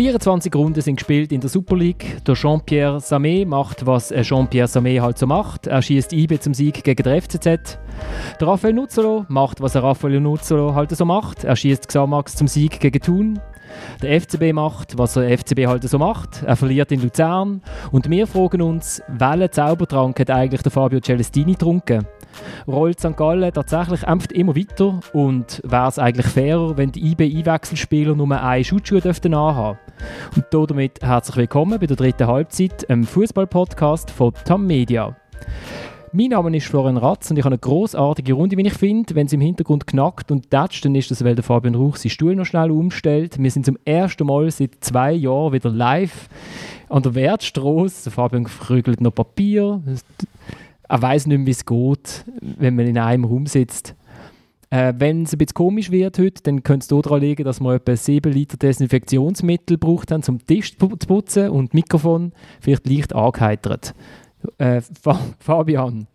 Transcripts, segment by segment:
24 Runden sind gespielt in der Super League. Der Jean-Pierre Samé macht, was Jean-Pierre Samé halt so macht. Er schießt IB zum Sieg gegen den FCZ. Der Raphael Nuzzolo macht, was er Raphael Nuzzolo halt so macht. Er schießt Xamax zum Sieg gegen Thun. Der FCB macht, was der FCB halt so macht. Er verliert in Luzern. Und wir fragen uns, welchen Zaubertrank hat eigentlich der Fabio Celestini getrunken? Rollt St. Gallen tatsächlich einfach immer weiter und wäre es eigentlich fairer, wenn die IB-Einwechselspieler nur einen Schutzschuh dürften anhaben. Und damit herzlich willkommen bei der dritten Halbzeit, einem Fußball-Podcast von TAM Media. Mein Name ist Florian Ratz und ich habe eine großartige Runde, wie ich finde. Wenn es im Hintergrund knackt und tätscht, dann ist das, weil der Fabian Rauch seinen Stuhl noch schnell umstellt. Wir sind zum ersten Mal seit zwei Jahren wieder live an der Wertstraße. Fabian krügelt noch Papier er weiß nicht mehr, wie es geht, wenn man in einem Raum sitzt. Äh, Wenn es ein bisschen komisch wird heute, dann könnte es daran liegen, dass wir etwa 7 Liter Desinfektionsmittel gebraucht haben, um Tisch zu putzen und Mikrofon vielleicht leicht angeheitert. Äh, Fabian,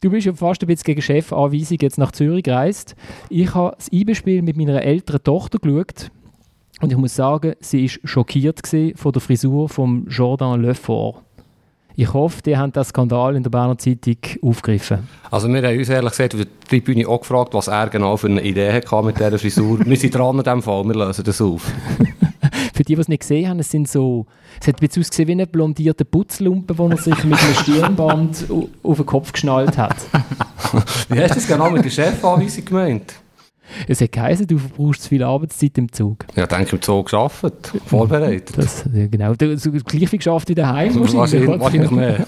du bist ja fast ein bisschen gegen Chefanweisung jetzt nach Zürich gereist. Ich habe das IB-Spiel mit meiner älteren Tochter geschaut und ich muss sagen, sie war schockiert von der Frisur von Jordan Lefort. Ich hoffe, die haben den Skandal in der Berner Zeitung aufgegriffen. Also wir haben uns ehrlich gesagt auf der Tribüne auch gefragt, was er genau für eine Idee hatte mit dieser Frisur. wir sind dran an diesem Fall, wir lösen das auf. für die, die es nicht gesehen haben, es sind so, es hat bisschen ausgesehen wie eine blondierte Putzlumpe, die er sich mit einem Stirnband auf den Kopf geschnallt hat. wie hast du das genau mit der Chefanweisung gemeint? Es hat geheißen, du verbrauchst zu viel Arbeitszeit im Zug. Ja, denke im Zug gearbeitet, vorbereitet. Das, ja, genau, du, so gleich viel geschafft wie daheim wahrscheinlich. Wahrscheinlich mehr.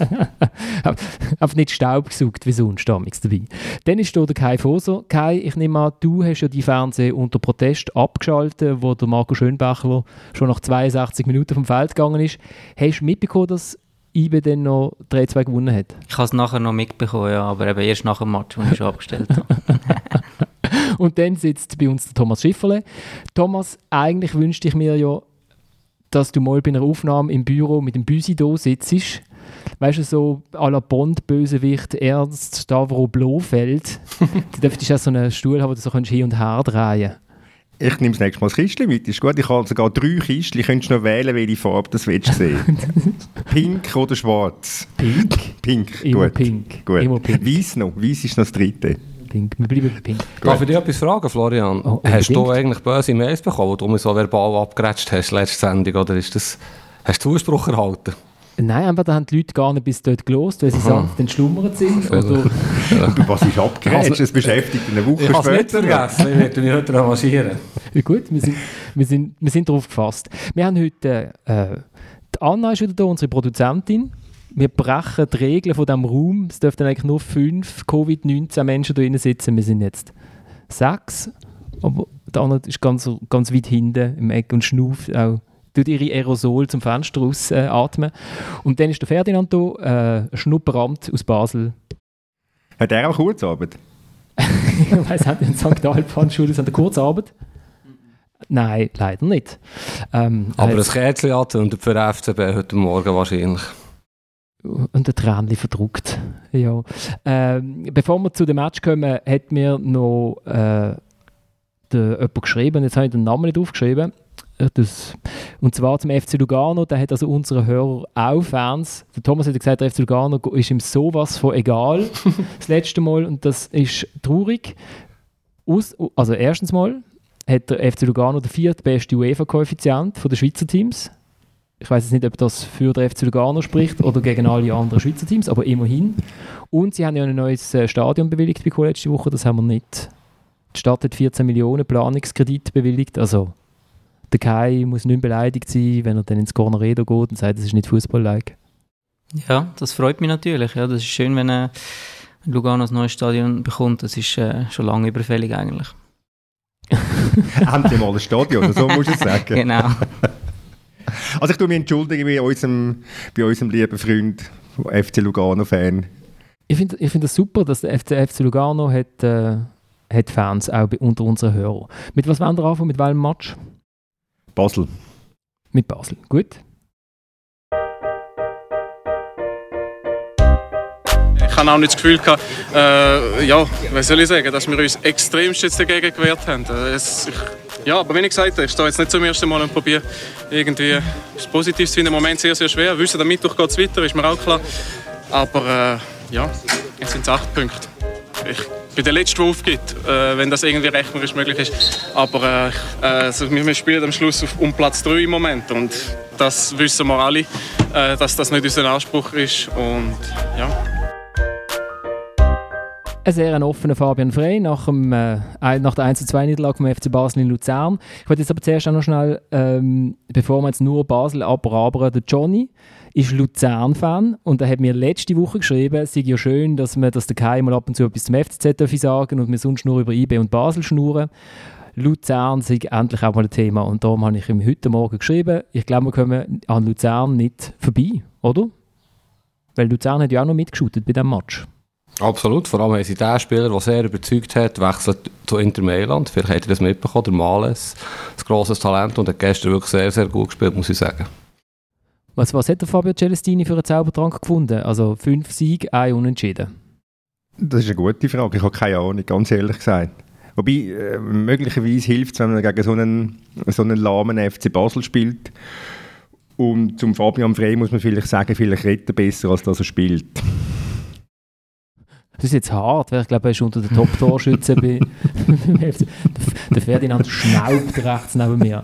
Aber nicht Staub gesucht wie sonst damals dabei. Dann ist hier der Kai Foser. Kai, ich nehme an, du hast ja die Fernsehen unter Protest abgeschaltet, wo der Marco Schönbachler schon nach 62 Minuten vom Feld gegangen ist. Hast du mitbekommen, dass IBE dann noch 3-2 gewonnen hat? Ich habe es nachher noch mitbekommen, ja, aber eben erst nach dem Match, den ich schon abgestellt habe. Und dann sitzt bei uns der Thomas Schifferle. Thomas, eigentlich wünschte ich mir ja, dass du mal bei einer Aufnahme im Büro mit dem Büsido sitzt. Weißt du, so à la Bond-Bösewicht Ernst Stavro Blofeld. du dürftest ja so einen Stuhl haben, wo du so hin und her drehen ich nehme das nächste Mal das Kistchen mit, ist gut. Ich habe sogar drei Kistchen, könntest du noch wählen, welche Farbe das willst sehen. pink oder schwarz? Pink? Pink, Immer gut. pink. gut. Immer pink. Weiß noch, weiß ist noch das dritte. Pink. Wir bleiben bei Pink. Darf ich dich etwas fragen, Florian? Oh, hast du eigentlich böse Mails bekommen, wo du mich so verbal abgerätscht hast, letzte Sendung, oder ist das, hast du Zuspruch erhalten? Nein, einfach da haben die Leute gar nicht bis dort gelost, weil sie Aha. sanft entschlummert sind. Oder du, was ist abgerätscht? Also, das beschäftigt eine Woche ich später. Ich habe es nicht vergessen, ich werde mich heute revanchieren. Ja, gut, wir sind, wir, sind, wir sind darauf gefasst. Wir haben heute, äh, die Anna ist wieder da, unsere Produzentin wir brechen die Regeln von diesem Raum. Es dürften eigentlich nur fünf Covid-19 Menschen da drin sitzen. Wir sind jetzt sechs. Aber der andere ist ganz, ganz weit hinten im Eck und schnauft auch tut ihre Aerosol zum Fenster raus äh, atmen. Und dann ist der Ferdinand da, äh, Schnupperamt aus Basel. Hat er auch Kurzarbeit? ich weiss, hat in St. Alban Schule an der Kurzarbeit? Nein, leider nicht. Ähm, Aber das Kerzchen und für den FCB heute Morgen wahrscheinlich und ein Tränchen verdruckt. Ja. Ähm, bevor wir zu dem Match kommen, hat mir noch äh, der, jemand geschrieben, jetzt habe ich den Namen nicht aufgeschrieben, äh, das, und zwar zum FC Lugano, da hat also unsere Hörer auch Fans. Der Thomas hat gesagt, der FC Lugano ist ihm sowas von egal, das letzte Mal, und das ist traurig. Aus, also erstens mal hat der FC Lugano den viertbesten UEFA-Koeffizient der Schweizer Teams ich weiß jetzt nicht, ob das für den FC Lugano spricht oder gegen alle anderen Schweizer Teams, aber immerhin. Und sie haben ja ein neues äh, Stadion bewilligt bekommen letzte Woche, das haben wir nicht. Die Stadt hat 14 Millionen Planungskredit bewilligt, also der Kai muss nicht beleidigt sein, wenn er dann ins Corneredo geht und sagt, das ist nicht Fußball-like. Ja, das freut mich natürlich. Ja, das ist schön, wenn äh, Lugano ein neues Stadion bekommt. Das ist äh, schon lange überfällig eigentlich. Endlich mal ein Stadion, so muss ich sagen. genau. Also ich tue mich entschuldigen bei unserem, bei unserem lieben Freund, FC Lugano-Fan. Ich finde ich find das super, dass der FC, FC Lugano hat, äh, hat Fans auch unter unseren Hörern. Mit was wollen wir anfangen? Mit welchem Match? Basel. Mit Basel, gut. Ich habe auch nicht das Gefühl gehabt, äh, ja, was soll ich sagen, dass wir uns extremst jetzt dagegen gewehrt haben. Es, ich, ja, aber wie ich gesagt habe, ich stehe jetzt nicht zum ersten Mal und probiere irgendwie das Positives zu finden. Im Moment sehr, sehr schwer. Wir wissen, am Mittwoch geht es weiter, ist mir auch klar. Aber äh, ja, jetzt sind es acht Punkte. Ich bin der Letzte, der aufgibt, äh, wenn das irgendwie rechnerisch möglich ist. Aber äh, also wir spielen am Schluss auf, um Platz 3 im Moment und das wissen wir alle, äh, dass das nicht unser Anspruch ist. Und ja. Ein sehr offener Fabian Frey nach, dem, äh, nach der 1-2-Niederlage vom FC Basel in Luzern. Ich wollte jetzt aber zuerst auch noch schnell, ähm, bevor wir jetzt nur Basel abrabern, der Johnny ist Luzern-Fan und er hat mir letzte Woche geschrieben, es sei ja schön, dass, man, dass der Kai mal ab und zu etwas zum FCZ sagen und wir sonst nur über IB und Basel schnurren. Luzern sei endlich auch mal ein Thema und darum habe ich ihm heute Morgen geschrieben, ich glaube, wir kommen an Luzern nicht vorbei, oder? Weil Luzern hat ja auch noch mitgeschootet bei diesem Match. Absolut, vor allem haben sie den Spieler, der sehr überzeugt hat, wechselt zu Inter Mailand. Vielleicht hat er das mitbekommen, der Males, ein grosses Talent und hat gestern wirklich sehr, sehr gut gespielt, muss ich sagen. Was, was hat der Fabio Celestini für einen Zaubertrank gefunden? Also fünf Siege, ein Unentschieden. Das ist eine gute Frage, ich habe keine Ahnung, ganz ehrlich gesagt. Wobei, äh, möglicherweise hilft es, wenn man gegen so einen, so einen lahmen FC Basel spielt. Und zum Fabian Frey muss man vielleicht sagen, vielleicht redet er besser, als dass er spielt. Das ist jetzt hart, weil ich glaube, er ist unter den Top-Torschützen bei Der Ferdinand schnaubt rechts neben mir.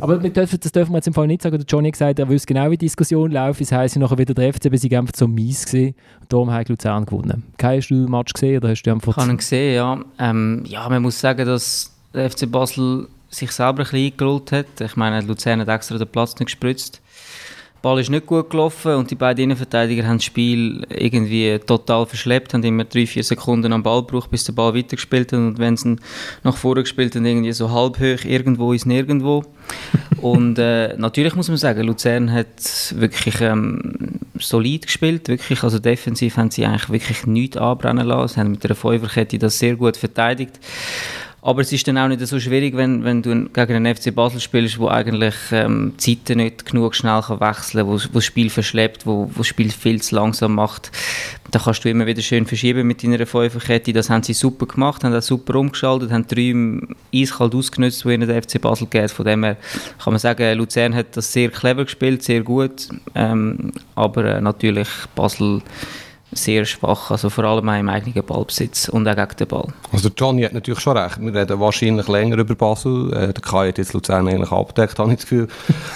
Aber dürfen, das dürfen wir jetzt im Fall nicht sagen. Der Johnny hat gesagt, er wüsste genau, wie die Diskussion läuft. Das heisst, nachher wieder der FCB sind einfach so mies gewesen. Und darum hat Luzern gewonnen. Kai, hast du den Match gesehen oder hast du einfach... Ich habe ihn gesehen, ja. Ähm, ja, man muss sagen, dass der FC Basel sich selber ein bisschen eingerollt hat. Ich meine, Luzern hat extra den Platz nicht gespritzt. Ball ist nicht gut gelaufen und die beiden Innenverteidiger haben das Spiel irgendwie total verschleppt, haben immer drei, vier Sekunden am Ball gebraucht, bis der Ball weitergespielt hat und wenn sie nach vorne gespielt haben, irgendwie so halb hoch, irgendwo ist nirgendwo. und äh, natürlich muss man sagen, Luzern hat wirklich ähm, solid gespielt, wirklich, also defensiv haben sie eigentlich wirklich nichts anbrennen lassen, sie haben mit der Fünferkette das sehr gut verteidigt. Aber es ist dann auch nicht so schwierig, wenn, wenn du gegen einen FC Basel spielst, wo eigentlich ähm, die Zeiten nicht genug schnell kann wechseln kann, wo, wo das Spiel verschleppt, wo, wo das Spiel viel zu langsam macht. Da kannst du immer wieder schön verschieben mit deiner Fünferkette. Das haben sie super gemacht, haben auch super umgeschaltet, haben drei eiskalt ausgenutzt, die ihnen der FC Basel geht. Von dem her kann man sagen, Luzern hat das sehr clever gespielt, sehr gut. Ähm, aber äh, natürlich Basel sehr schwach, also vor allem auch im eigenen Ballbesitz und auch gegen den Ball. Also Johnny hat natürlich schon recht, wir reden wahrscheinlich länger über Basel, äh, der Kai hat jetzt Luzern eigentlich abgedeckt, habe ich das Gefühl.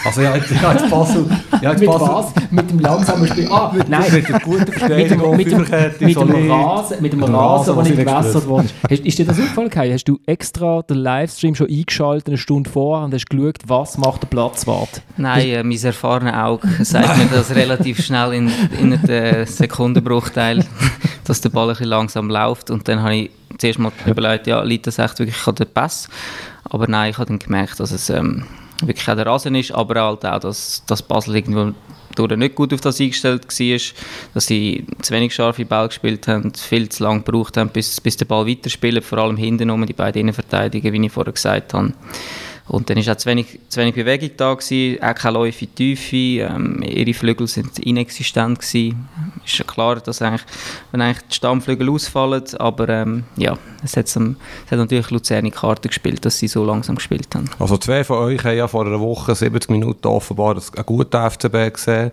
Also ja, jetzt, ja, jetzt Basel... Ja, jetzt mit Basel, was? Mit dem langsamen Spiel? Ah, mit, nein. Mit der guten Verteidigung, mit, dem, mit, dem, mit dem Rasen, mit dem Rasen, der nicht gewässert wurde. Ist dir das aufgefallen, Kai? Hast du extra den Livestream schon eingeschaltet, eine Stunde vor und hast geschaut, was macht der Platzwart? Nein, äh, mein erfahrenes Auge sagt mir das relativ schnell in, in einem Sekundenbruchteil, dass der Ball ein bisschen langsam läuft und dann habe ich zuerst mal überlegt, ja, liegt das echt wirklich an den Pass? Aber nein, ich habe dann gemerkt, dass es ähm, wirklich auch der Rasen ist, aber halt auch, dass, dass Basel irgendwo durch nicht gut auf das eingestellt war, dass sie zu wenig scharfe Ball gespielt haben, viel zu lange gebraucht haben, bis, bis der Ball weiterspielt, vor allem hinten um die beiden Innenverteidiger, wie ich vorher gesagt habe. Und dann war auch zu wenig, zu wenig Bewegung da, gewesen, auch keine Läufe in die Tiefe, ähm, ihre Flügel sind inexistent gewesen. Ist ja klar, dass eigentlich, wenn eigentlich die Stammflügel ausfallen, aber ähm, ja, es hat, es hat natürlich Luzern in Karte gespielt, dass sie so langsam gespielt haben. Also zwei von euch haben ja vor einer Woche 70 Minuten offenbar einen guten FCB gesehen.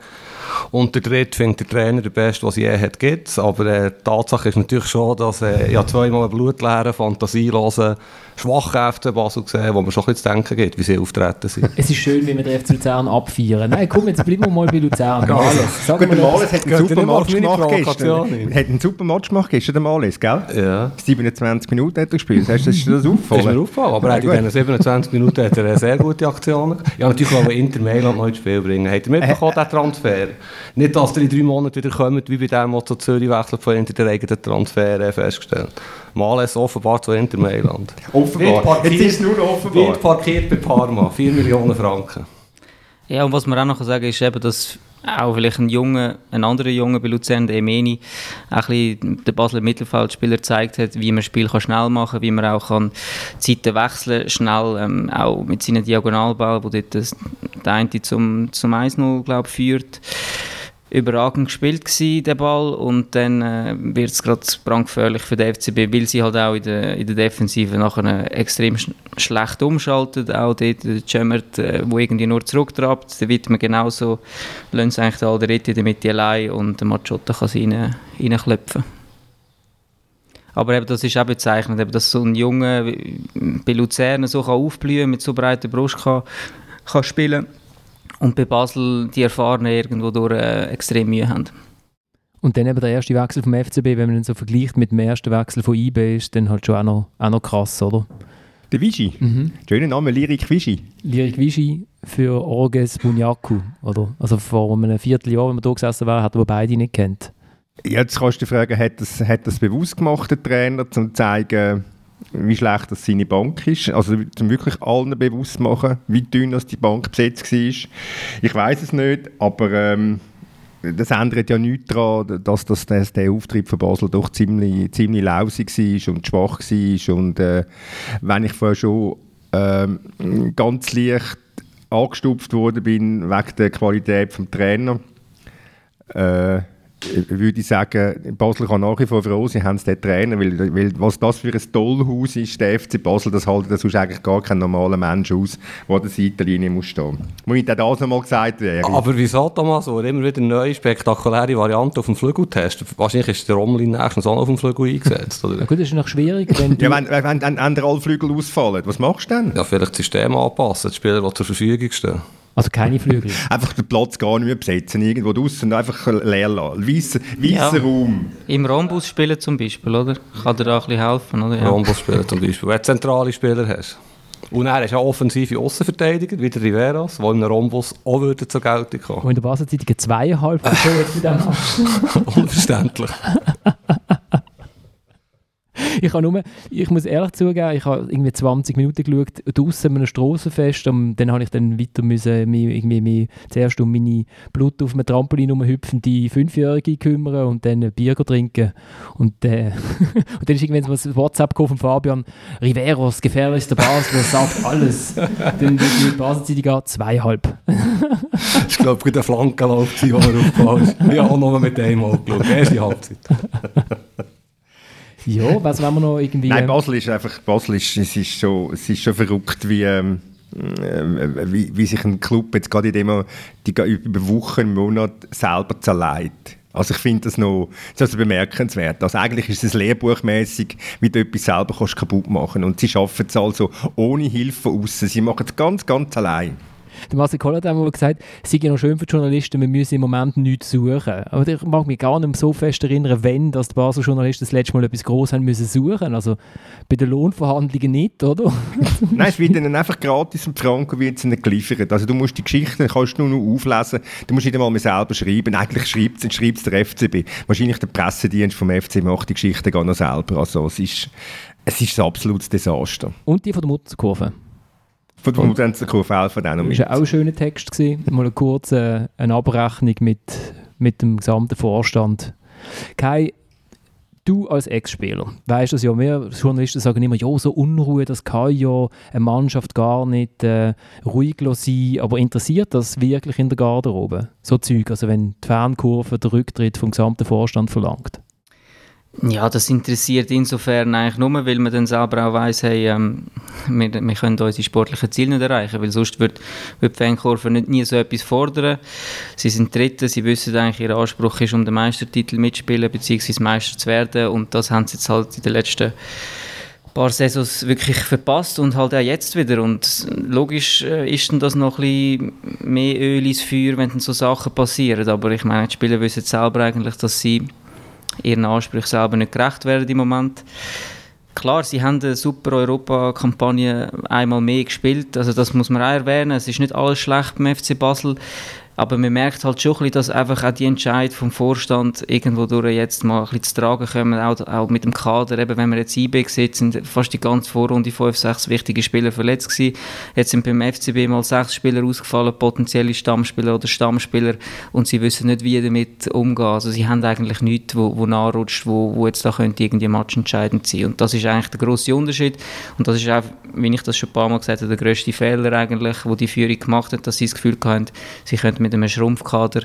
Und der dritte findet der Trainer der Beste, was es je hat, gibt Aber äh, die Tatsache ist natürlich schon, dass äh, ja zweimal eine blutleere, fantasielose, schwache FC Basel gesehen wo man schon ein bisschen zu denken gibt, wie sie auftreten sind. Es ist schön, wie wir den FC Luzern abfeiern. Nein, komm, jetzt bleiben wir mal bei Luzern. Males. Sag Gut, der Males hat einen super Match gemacht gestern. Hat einen super Match gemacht gestern, der Males, gell? Ja. 27 Minuten hat er gespielt. Hast du das, das auffallen? Das ist mir auffallen, aber ja, in diesen 27 Minuten hat er sehr gute Aktion. Ja, natürlich wollen wir Inter Mailand noch ins Spiel bringen. Hat er mitbekommen, äh, den Transfer? Nicht, dass er in drei Monaten wieder kommt, wie bei dem, der zu Zürich wechselt, von Inter der eigenen Transfer festgestellt. Mal ist offenbar zu Inter Mailand. Offenbar. Parkiert, Jetzt ist nur offenbar. Wird parkiert bei Parma. 4 Millionen Franken. Ja, und was man auch noch sagen kann, ist eben, dass auch vielleicht ein Junge, ein anderer Junge bei Luzern, der Emeni, ein bisschen der Basler Mittelfeldspieler gezeigt hat, wie man Spiel kann schnell machen kann, wie man auch kann Zeiten wechseln schnell, ähm, auch mit seinen Diagonalball, wo dort das, der eine zum, zum 1-0, glaube führt. Überragend gespielt gewesen, der Ball. Und dann äh, wird es gerade brandgefährlich für den FCB, weil sie halt auch in der, in der Defensive nachher extrem sch schlecht umschalten, auch dort der Cemert, äh, wo irgendwie nur zurücktrabt, der man genauso, lassen sie eigentlich den Alderetti in der Mitte allein und der Machotta kann sie rein, reinklopfen. Aber eben, das ist auch bezeichnend, eben, dass so ein Junge bei Luzern so kann aufblühen mit so breiter Brust kann, kann spielen und bei Basel die Erfahrenen irgendwo durch äh, extrem Mühe haben. Und dann eben der erste Wechsel vom FCB, wenn man ihn so vergleicht mit dem ersten Wechsel von IB, ist dann halt schon auch noch, auch noch krass, oder? Der Vichy. Mhm. Schöner Name, Lirik Vichy. Lirik Vichy für Orges Bunyaku, oder? Also vor einem Vierteljahr, wenn wir hier gesessen wären, hat er beide nicht kennt. Jetzt kannst du dich fragen, hat das, hat das bewusst gemacht, der Trainer, um zu zeigen, wie schlecht das seine Bank ist. Also um wirklich allen bewusst machen, wie dünn das die Bank besetzt war. Ich weiß es nicht, aber ähm, das ändert ja nichts daran, dass, dass, dass der Auftritt von Basel doch ziemlich, ziemlich lausig war und schwach war. Und äh, wenn ich vorher schon ähm, ganz leicht angestupft worden bin wegen der Qualität des Trainers, äh, würde ich sagen, Basel kann nach wie vor froh sein, haben sie den Trainer, weil, weil was das für ein Tollhaus ist, der FC Basel, das hält das sonst eigentlich gar kein normaler Mensch aus, der an der Seitenlinie muss stehen. Muss ich das nochmal gesagt werden? Aber wieso, Thomas, wo immer wieder neue, spektakuläre Varianten auf dem Flügel testen? Wahrscheinlich ist der Romlin nächstens auch noch auf dem Flügel eingesetzt, oder? Ja gut, das ist noch schwierig, wenn Ja, wenn, wenn, wenn, wenn alle Flügel ausfallen, was machst du dann? Ja, vielleicht das System anpassen, die Spieler, die zur Verfügung stehen. Also keine Flügel? einfach den Platz gar nicht mehr besetzen, irgendwo draußen einfach leer lassen. Weißer, weißer ja. Raum. Im Rhombus spielen zum Beispiel, oder? Kann dir da ein bisschen helfen, oder? Ja. Rhombus spielen zum Beispiel, wenn du zentrale Spieler hast. Und er ist auch offensive Außenverteidiger, wie der Riveras, die in einem Rhombus auch würden zur Geltung kommen. Und in der Basel-Zeitung zweieinhalb jetzt mit dem Unverständlich. ich, nur, ich muss ehrlich zugeben, ich habe irgendwie 20 Minuten geschaut, draußen an einem Strassenfest und dann habe ich dann weiter müssen, mich, irgendwie mich zuerst um meine Blut auf einem Trampolin rumhüpfende Fünfjährige kümmern und dann ein Bier trinken. Und, äh, und dann ist irgendwann so ein WhatsApp von Fabian, Riveros, gefährlichster Basler, sagt alles. dann die Basel-Zeitung zweieinhalb. ich glaube, der Flankenlauf, die war aufgepasst. Ich habe auch noch mit dem angeschaut, erste Halbzeit. Ja, was wollen wir noch irgendwie... Nein, Basel ist einfach, Basel ist, es ist schon, es ist schon verrückt, wie, ähm, äh, wie, wie, sich ein Club jetzt gerade in dem, die über Wochen, Monate selber zerleiht. Also ich finde das noch das also bemerkenswert. Also eigentlich ist es lehrbuchmäßig, wie du etwas selber kannst kaputt machen Und sie schaffen es also ohne Hilfe außen. Sie machen es ganz, ganz allein. Der Marcel Koller hat einmal gesagt, es sei ja noch schön für die Journalisten, wir müssen im Moment nichts suchen. Aber ich mag mich gar nicht mehr so fest erinnern, wenn dass die Basel Journalisten das letzte Mal etwas Großes haben müssen suchen. Also bei den Lohnverhandlungen nicht, oder? Nein, es wird ihnen einfach gratis im Franken wird ihnen geliefert. Also du musst die Geschichten kannst nur noch auflesen, du musst nicht einmal selber schreiben. Eigentlich schreibt es der FCB. Wahrscheinlich der Pressedienst vom FC macht die Geschichten gar noch selber. Also es ist, es ist ein absolutes Desaster. Und die von der Mutterkurve. Von der Mutanzenkurve noch mit. Das war auch ein schöner Text. Gewesen. Mal eine kurze eine Abrechnung mit, mit dem gesamten Vorstand. Kai, du als Ex-Spieler, weißt du ja, wir Journalisten sagen immer, ja, so Unruhe, das kann ja eine Mannschaft gar nicht äh, ruhig sein, aber interessiert das wirklich in der Garderobe? So Zeug, also wenn die Fankurve den Rücktritt vom gesamten Vorstand verlangt? Ja, das interessiert insofern eigentlich nur, weil man dann selber auch weiss, hey, ähm, wir, wir können unsere sportlichen Ziele nicht erreichen, weil sonst wird, wird die Fankurve nicht nie so etwas fordern. Sie sind Dritte, sie wissen eigentlich, ihr Anspruch ist, um den Meistertitel mitzuspielen, beziehungsweise Meister zu werden und das haben sie jetzt halt in den letzten paar Saisons wirklich verpasst und halt auch jetzt wieder. Und logisch äh, ist dann das noch ein bisschen mehr Öl ins Feuer, wenn dann so Sachen passieren. Aber ich meine, die Spieler wissen selber eigentlich, dass sie ihren Ansprüchen selber nicht gerecht werden im Moment. Klar, sie haben eine super Europa-Kampagne einmal mehr gespielt, also das muss man auch erwähnen. Es ist nicht alles schlecht beim FC Basel. Aber man merkt halt schon ein bisschen, dass einfach auch die Entscheid vom Vorstand irgendwo durch jetzt mal ein bisschen zu tragen kommen, auch, auch mit dem Kader. Eben, wenn man jetzt IB sieht, sind fast die ganze Vorrunde fünf, sechs wichtige Spieler verletzt gewesen. Jetzt sind beim FCB mal sechs Spieler ausgefallen, potenzielle Stammspieler oder Stammspieler und sie wissen nicht, wie damit umgehen. Also sie haben eigentlich nichts, wo, wo nachrutscht, wo, wo jetzt da könnte irgendwie Match entscheidend sein. Und das ist eigentlich der grosse Unterschied. Und das ist auch, wie ich das schon ein paar Mal gesagt habe, der grösste Fehler eigentlich, wo die Führung gemacht hat, dass sie das Gefühl hatten, sie könnten mit einem Schrumpfkader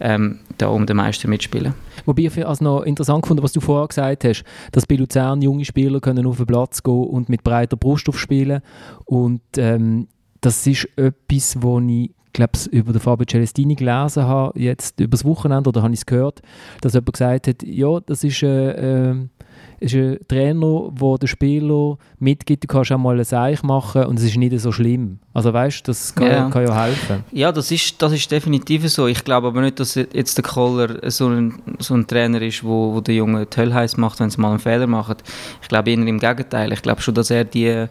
ähm, da um den Meister mitspielen. Wobei ich also noch interessant gefunden, was du vorher gesagt hast, dass bei Luzern junge Spieler können auf den Platz gehen und mit breiter Brust aufspielen und ähm, das ist etwas, wo ich glaube über den Fabio Celestini gelesen habe, jetzt übers Wochenende, oder habe ich es gehört, dass jemand gesagt hat, ja, das ist, äh, äh, ist ein Trainer, der den Spieler mitgibt, du kannst auch mal ein Seich machen und es ist nicht so schlimm. Also weißt du, das kann ja. kann ja helfen. Ja, das ist, das ist definitiv so. Ich glaube aber nicht, dass jetzt der Kohler so ein, so ein Trainer ist, wo, wo der Junge die Hölle heiß macht, wenn sie mal einen Fehler machen. Ich glaube eher im Gegenteil. Ich glaube schon, dass er die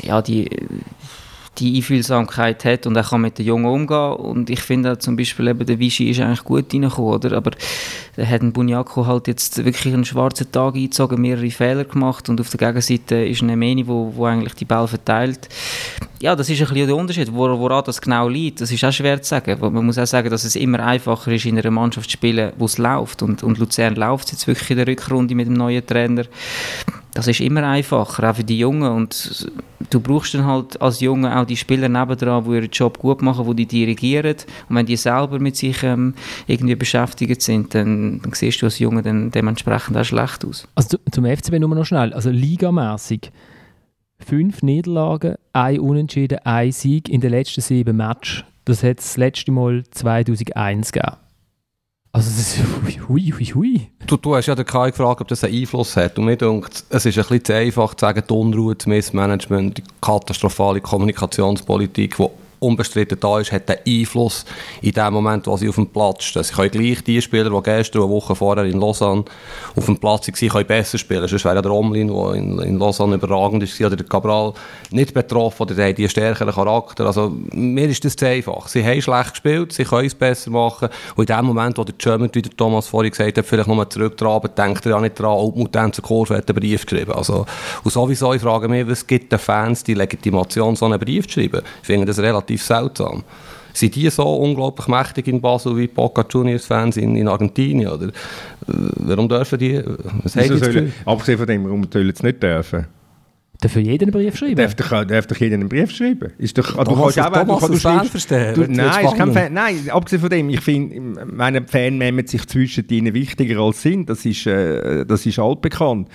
ja, die die Einfühlsamkeit hat und er kann mit den Jungen umgehen. Und ich finde zum Beispiel eben, der Vichy ist eigentlich gut reingekommen, oder? Aber da hat ein Bunyako halt jetzt wirklich einen schwarzen Tag eingezogen, mehrere Fehler gemacht und auf der Gegenseite ist eine Meni, wo, wo eigentlich die Ball verteilt. Ja, das ist ein bisschen der Unterschied. Wor woran das genau liegt, das ist auch schwer zu sagen. Man muss auch sagen, dass es immer einfacher ist, in einer Mannschaft zu spielen, wo es läuft. Und, und Luzern läuft jetzt wirklich in der Rückrunde mit dem neuen Trainer das ist immer einfacher, auch für die Jungen. Und du brauchst dann halt als Junge auch die Spieler nebendran, die ihren Job gut machen, die die dirigieren. Und wenn die selber mit sich ähm, irgendwie beschäftigt sind, dann, dann siehst du als Junge dann dementsprechend auch schlecht aus. Also zum FCB nur noch schnell, also ligamässig fünf Niederlagen, ein Unentschieden, ein Sieg in den letzten sieben Matches. Das hat das letzte Mal 2001 gegeben. Also das ist hui, hui, hui. Du, du hast ja den Kai gefragt, ob das einen Einfluss hat. Und mir denkt, es ist ein bisschen zu einfach zu sagen, die Unruhe, das Missmanagement, die katastrophale Kommunikationspolitik, die unbestritten da ist, hat einen Einfluss in dem Moment, wo sie auf dem Platz stehen. Sie können gleich die Spieler, die gestern, eine Woche vorher in Lausanne auf dem Platz waren, können besser spielen. Sonst wäre der Omlin, der in, in Lausanne überragend ist, oder der Cabral nicht betroffen, oder die haben die stärkeren Charakter. Also mir ist das zu einfach. Sie haben schlecht gespielt, sie können es besser machen. Und in dem Moment, wo der German, wie der Thomas vorhin gesagt hat, vielleicht nochmal zurücktraben, denkt er ja nicht daran, ob Mutanz Kurve hat einen Brief geschrieben. Also, und sowieso, ich frage mich, was gibt den Fans die Legitimation, so einen Brief zu schreiben? Ich finde das relativ relativ seltsam. Sind die so unglaublich mächtig in Basel wie Boca Juniors Fans in, in Argentinien? Oder? Äh, warum dürfen die? Was sollen, abgesehen von dem, warum sollen sie nicht dürfen? Darf jeden einen Brief schreiben? Darf doch, darf doch jeden einen Brief schreiben? Ist doch, also, du kannst auch, Thomas du, kannst, Fan verstehen. Du, nein, ist kein Fan, nein, abgesehen von dem, ich finde, meine Fan nehmen sich zwischen ihnen wichtiger als sind, das ist, äh, das ist altbekannt.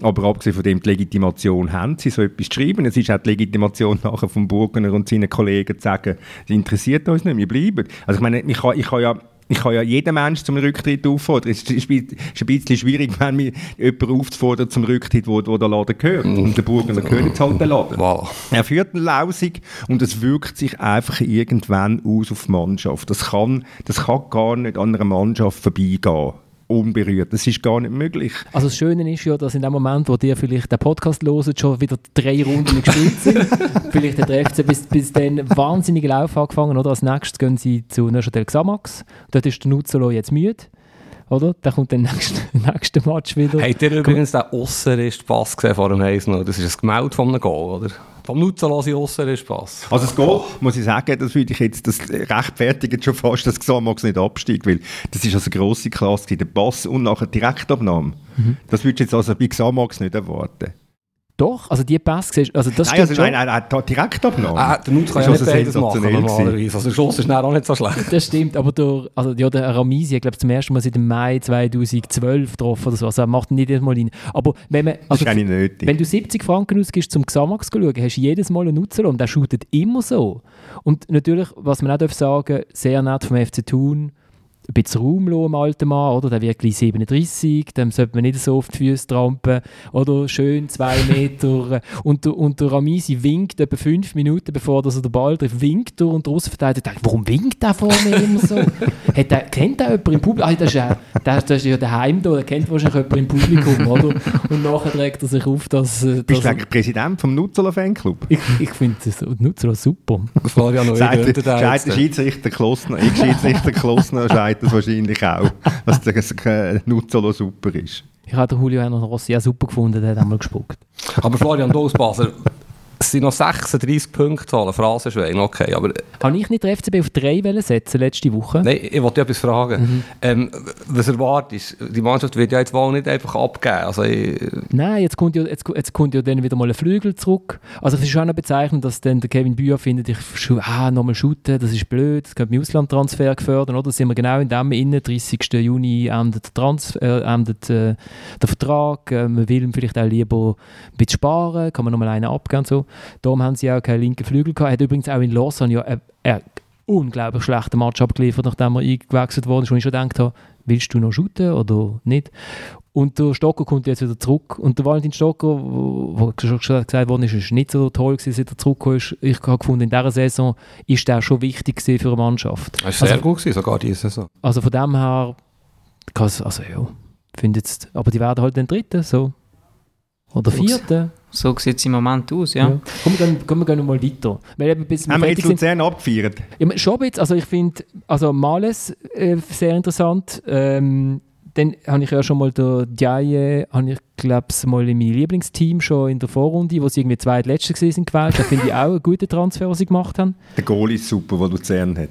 Aber abgesehen von dem, die Legitimation haben sie, so etwas zu schreiben. Es ist auch die Legitimation nachher vom Burgener und seinen Kollegen zu sagen, es interessiert uns nicht, wir bleiben. Also ich meine, ich kann, ich kann ja ich kann ja jeden Menschen zum Rücktritt auffordern. Es ist, ein bisschen schwierig, wenn mir jemand aufzufordern zum Rücktritt, wo, wo der Laden gehört. Und der Burgener gehört jetzt halt der Laden. Wow. Er führt eine Lausung und es wirkt sich einfach irgendwann aus auf die Mannschaft. Das kann, das kann gar nicht an einer Mannschaft vorbeigehen unberührt. Das ist gar nicht möglich. Also das Schöne ist ja, dass in dem Moment, wo ihr vielleicht den Podcast loset, schon wieder drei Runden gespielt sind. vielleicht hat der FC bis, bis dann wahnsinnige Lauf angefangen. Oder? Als nächstes gehen sie zu Neuchâtel Xamax. Dort ist der Nuzzolo jetzt müde. Oder? Dann kommt der nächste, nächste Match wieder. Habt ihr übrigens den Osserist-Pass gesehen vor dem 1 Das ist ein Gemälde von einem Goal, oder? Vom Nutzerlose Osserist-Pass. Also das Goal, muss ich sagen, das würde ich jetzt, das rechtfertigt schon fast, dass Xamax nicht absteigt, weil das ist also eine grosse Klasse, der Pass und nachher Direktabnahme. Mhm. Das würdest du jetzt also bei Xamax nicht erwarten. Doch, also die Pässe siehst also das nein, also nein, nein, nein, direkt abgenommen. Ah, der Nutz kann ja nicht beides machen normalerweise. Also der Schuss ist auch nicht so schlecht. Das stimmt, aber der, also, ja, der Ramisi, ich glaube zum ersten Mal seit dem Mai 2012 getroffen oder so, also er macht nicht jedes Mal rein. Aber wenn man, also, das ist nötig. wenn du 70 Franken ausgibst zum Xamax zu schauen, hast du jedes Mal einen Nutzer und der shootet immer so. Und natürlich, was man auch sagen darf, sehr nett vom FC Thun, ein bisschen Raum lassen im alten Mann, oder? Der wird gleich 37, dem sollte man nicht so auf die Füße trampen, oder? Schön zwei Meter. und, der, und der Ramisi winkt etwa fünf Minuten, bevor er den Ball trifft, winkt er und der Außenverteidiger denkt, warum winkt der vor mir immer so? Hat der, kennt der jemand im Publikum? Ah, das, ist ja, der, das ist ja daheim da, der kennt wahrscheinlich jemand im Publikum, oder? Und nachher trägt er sich auf, dass... dass Bist du eigentlich Präsident vom Nutzler Fanclub? Ich, ich finde Nutzler super. Florian Neuger. Der Schiedsrichter Klossner, ich Schiedsrichter Klossner, sagt das wahrscheinlich auch, dass der Nuzzolo super ist. Ich habe Julio Hernan Rossi auch super gefunden, der hat einmal gespuckt. Aber Florian Dosbaser, es sind noch 36 Punkte holen, Phrasenschwein, okay, aber... Habe ich nicht den FCB auf drei setzen letzte Woche? Nein, ich wollte etwas fragen. Mhm. Ähm, was erwartest du? Die Mannschaft wird ja jetzt wohl nicht einfach abgeben. Also ich... Nein, jetzt kommt, ja, jetzt, jetzt kommt ja dann wieder mal ein Flügel zurück. Also es ist schon bezeichnend, dass dann der Kevin Bühr findet, ich ah, nochmal shooten, das ist blöd, das könnte Auslandtransfer gefördert, oder? Da sind wir genau in dem innen, 30. Juni endet, der, Trans äh, endet äh, der Vertrag, äh, man will vielleicht auch lieber ein bisschen sparen, kann man nochmal einen abgeben und so. Darum haben sie auch keinen linken Flügel gehabt. Er hat übrigens auch in Lausanne ja einen, einen unglaublich schlechten Match abgeliefert, nachdem er eingewechselt wurde, wo ich schon gedacht habe, willst du noch shooten oder nicht? Und der Stocker kommt jetzt wieder zurück. Und der Valentin Stocker, wo schon gesagt worden ist, ist nicht so toll gewesen, seit er zurückgekommen ist. Ich habe gefunden, in dieser Saison ist der schon wichtig für eine Mannschaft. Er ist sehr also, gut gewesen, sogar diese Saison. Also von dem her, also ja, finde jetzt, aber die werden halt den dritten, so. Oder vierten. So sieht es im Moment aus, ja. ja. Komm, wir gehen, komm, wir gehen mal weiter. Weil eben bis Haben wir jetzt Luzern abgefeiert? Ja, schon ein bisschen. Also ich finde, also Males äh, sehr interessant. Ähm, dann habe ich ja schon mal der Diaye, habe ich glaube mal in meinem Lieblingsteam schon in der Vorrunde, wo sie irgendwie zweitletzte sind gewählt. Da finde ich auch einen guten Transfer, den sie gemacht haben. Der Goalie ist super, den Luzern hat.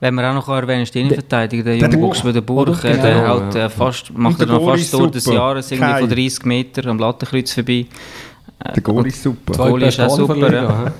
Wenn wir auch noch erwähnen, ist die Innenverteidiger, der junge Buchs der Burg, der genau, halt, äh, fast, macht er noch fast Tor des Jahres, irgendwie von 30 Meter am Lattenkreuz vorbei. Äh, der Goalie ist super. Der Goalie ist auch super, ja.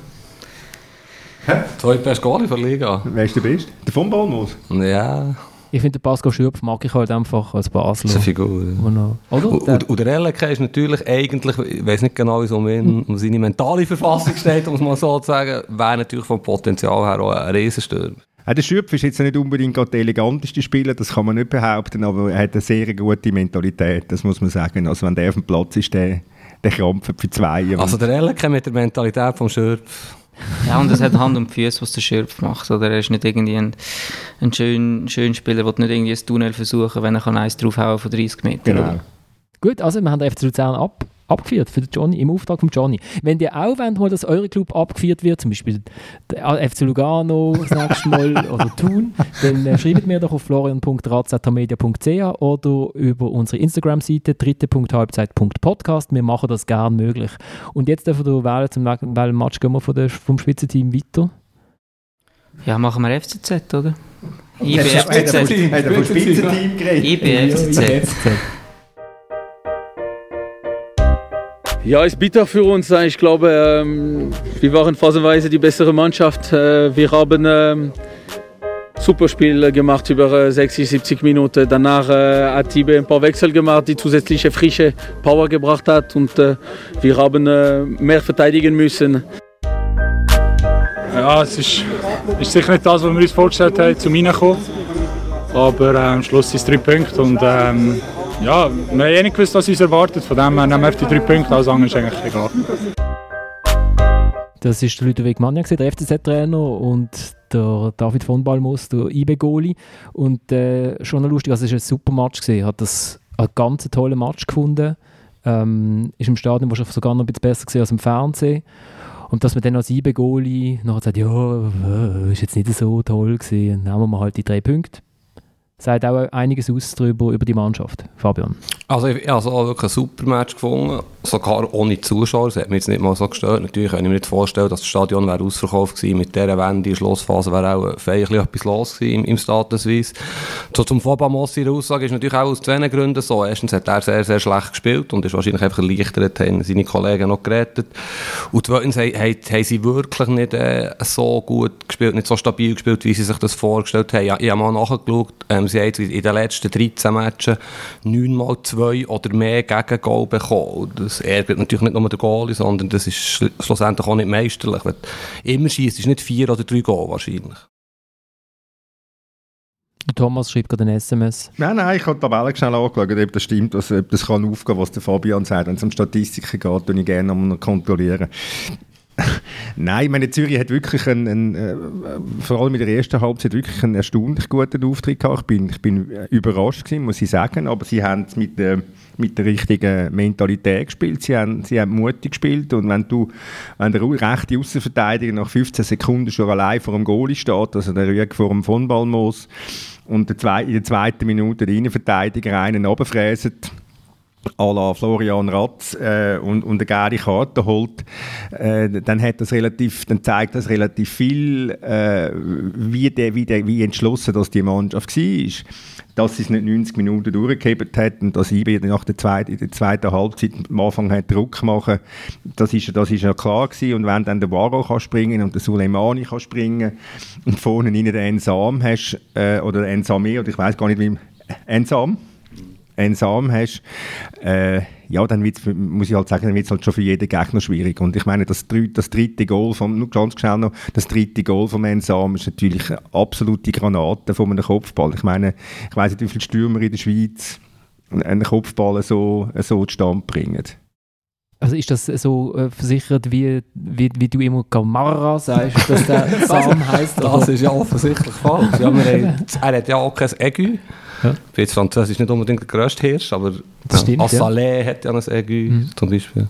Hä? Zwei beste Goalie für Liga. Wer ist der Beste? Der von Balmos? Ja. Ich finde, Pascal Schürpf mag ich halt einfach als Basler. Das ist eine Figur. Ja. Oder? Und, der LK ist natürlich eigentlich, ich weiß nicht genau, wie es um, ihn, um seine mentale Verfassung steht, um es mal so zu sagen, wäre natürlich vom Potenzial her auch ein Riesenstürmer. Ja, der Schürpf ist jetzt nicht unbedingt der eleganteste Spieler, das kann man nicht behaupten, aber er hat eine sehr gute Mentalität, das muss man sagen. Also wenn der auf dem Platz ist, der, der krampft für zwei. Also der LK mit der Mentalität vom Schürpf ja, und es hat Hand und Füße, was der Schürpf macht. Oder er ist nicht irgendwie ein, ein schöner schön Spieler, der nicht irgendwie ein Tunnel versuchen wenn er eins draufhauen von 30 Metern. Genau. Gut, also wir haben den FC Luzern ab abgeführt für den Johnny, im Auftrag von Johnny. Wenn ihr auch wollt, mal, dass eure Club abgeführt wird, zum Beispiel der FC Lugano das nächste Mal oder Thun, dann äh, schreibt mir doch auf florian.razatamedia.ch oder über unsere Instagram-Seite dritte.halbzeit.podcast. Wir machen das gerne möglich. Und jetzt dürfen wir wählen, zum welchen Match gehen wir von der, vom Schweizer Team weiter? Ja, machen wir FCZ, oder? IBFCZ. Hat er vom Spitzenteam geredet? IBFCZ. Ja, ist bitter für uns. Ich glaube, ähm, wir waren phasenweise die bessere Mannschaft. Äh, wir haben ähm, super Spiel gemacht über 60, äh, 70 Minuten. Danach äh, hat Tibe ein paar Wechsel gemacht, die zusätzliche frische Power gebracht hat und wir haben mehr verteidigen müssen. Ja, es ist, ist sicher nicht das, was wir uns vorgestellt haben, zum Reinkommen. Aber am Schluss sind es drei Punkte und ähm, ja, wir haben eh nicht gewusst, was uns erwartet. Von dem her nehmen wir die drei Punkte, alles andere ist eigentlich egal. Das ist der Ludwig Manja, der FCZ-Trainer und der David von Balmus, der IB-Goli. Und äh, schon lustig, also es war ein super Match. Ich habe das einen ganz tollen Match gefunden. Ähm, ist im Stadion wahrscheinlich sogar noch ein bisschen besser als im Fernsehen. Und dass man dann als IB-Goli nachher sagt, ja, äh, ist jetzt nicht so toll gewesen, dann nehmen wir halt die drei Punkte sagt auch einiges aus darüber, über die Mannschaft. Fabian. Also ich, habe also wirklich ein super Match gefunden, sogar ohne Zuschauer. Das hat mich jetzt nicht mal so gestört. Natürlich kann ich mir nicht vorstellen, dass das Stadion wäre ausverkauft gewesen. Mit dieser Wende Schlussphase wäre auch feierlich etwas los gewesen im, im Status Weiss. So zum Fabian Mossi Aussage ist natürlich auch aus zwei Gründen so. Erstens hat er sehr, sehr schlecht gespielt und ist wahrscheinlich einfach erleichtert, haben seine Kollegen noch gerettet. Und zweitens haben, haben sie wirklich nicht äh, so gut gespielt, nicht so stabil gespielt, wie sie sich das vorgestellt haben. Ich, ich habe mal nachgeschaut, ähm, sie haben in den letzten 13 Matches 9 mal 2 oder mehr Gegengol bekommen. Das ärgert natürlich nicht nur den Goalie, sondern das ist schlussendlich auch nicht meisterlich. Wenn immer schießt, ist nicht 4 oder 3 Goal wahrscheinlich. Thomas schreibt gerade ein SMS. Nein, nein, ich habe die Tabelle schnell angeschaut, ob das stimmt, dass, ob das kann aufgehen, was der Fabian sagt. Wenn es um Statistiken geht, dann ich gerne noch kontrollieren. Nein, ich meine, Zürich hat wirklich einen, einen äh, vor allem in der ersten Halbzeit wirklich einen erstaunlich guten Auftritt gehabt. Ich bin, ich bin äh, überrascht gewesen, muss ich sagen, aber sie haben es mit der, mit der richtigen Mentalität gespielt. Sie haben, sie haben mutig gespielt und wenn du, wenn der rechte Außenverteidiger nach 15 Sekunden schon allein vor dem Goalie steht, also der Rüge vor dem von Balmos und in der zweiten Minute der Innenverteidiger einen runterfräset, à la Florian Ratz äh, und, und eine geile Karte holt, äh, dann, hat das relativ, dann zeigt das relativ viel, äh, wie, der, wie, der, wie entschlossen das die Mannschaft war. Dass sie es nicht 90 Minuten durchgehebt hat und dass IB nach der zweiten, in der zweiten Halbzeit am Anfang hat Druck machen das ist, das ist ja klar gewesen. Und wenn dann der Varo kann springen und der Suleimani kann springen und vorne rein den Ensam hast, äh, oder Ensame, oder ich weiß gar nicht, wie Ensam, einsam hast, äh, ja, dann wird's, muss ich halt sagen, dann wird es halt schon für jeden Gegner schwierig. Und ich meine, das, das dritte Goal vom, nur ganz schnell noch, das dritte Goal vom Ensam ist natürlich eine absolute Granate von einem Kopfball. Ich meine, ich weiß nicht, wie viele Stürmer in der Schweiz einen Kopfball so, so zustande bringen. Also ist das so äh, versichert, wie, wie, wie du immer Kamara sagst, dass der Sam heisst? Das ist ja offensichtlich falsch. Ja, haben, er hat ja auch kein Aigu. Ja. Jetzt Französisch ist nicht unbedingt der grösste Hirsch, aber das stimmt, Assalé ja. hat ja ein Aigu mhm. zum Beispiel.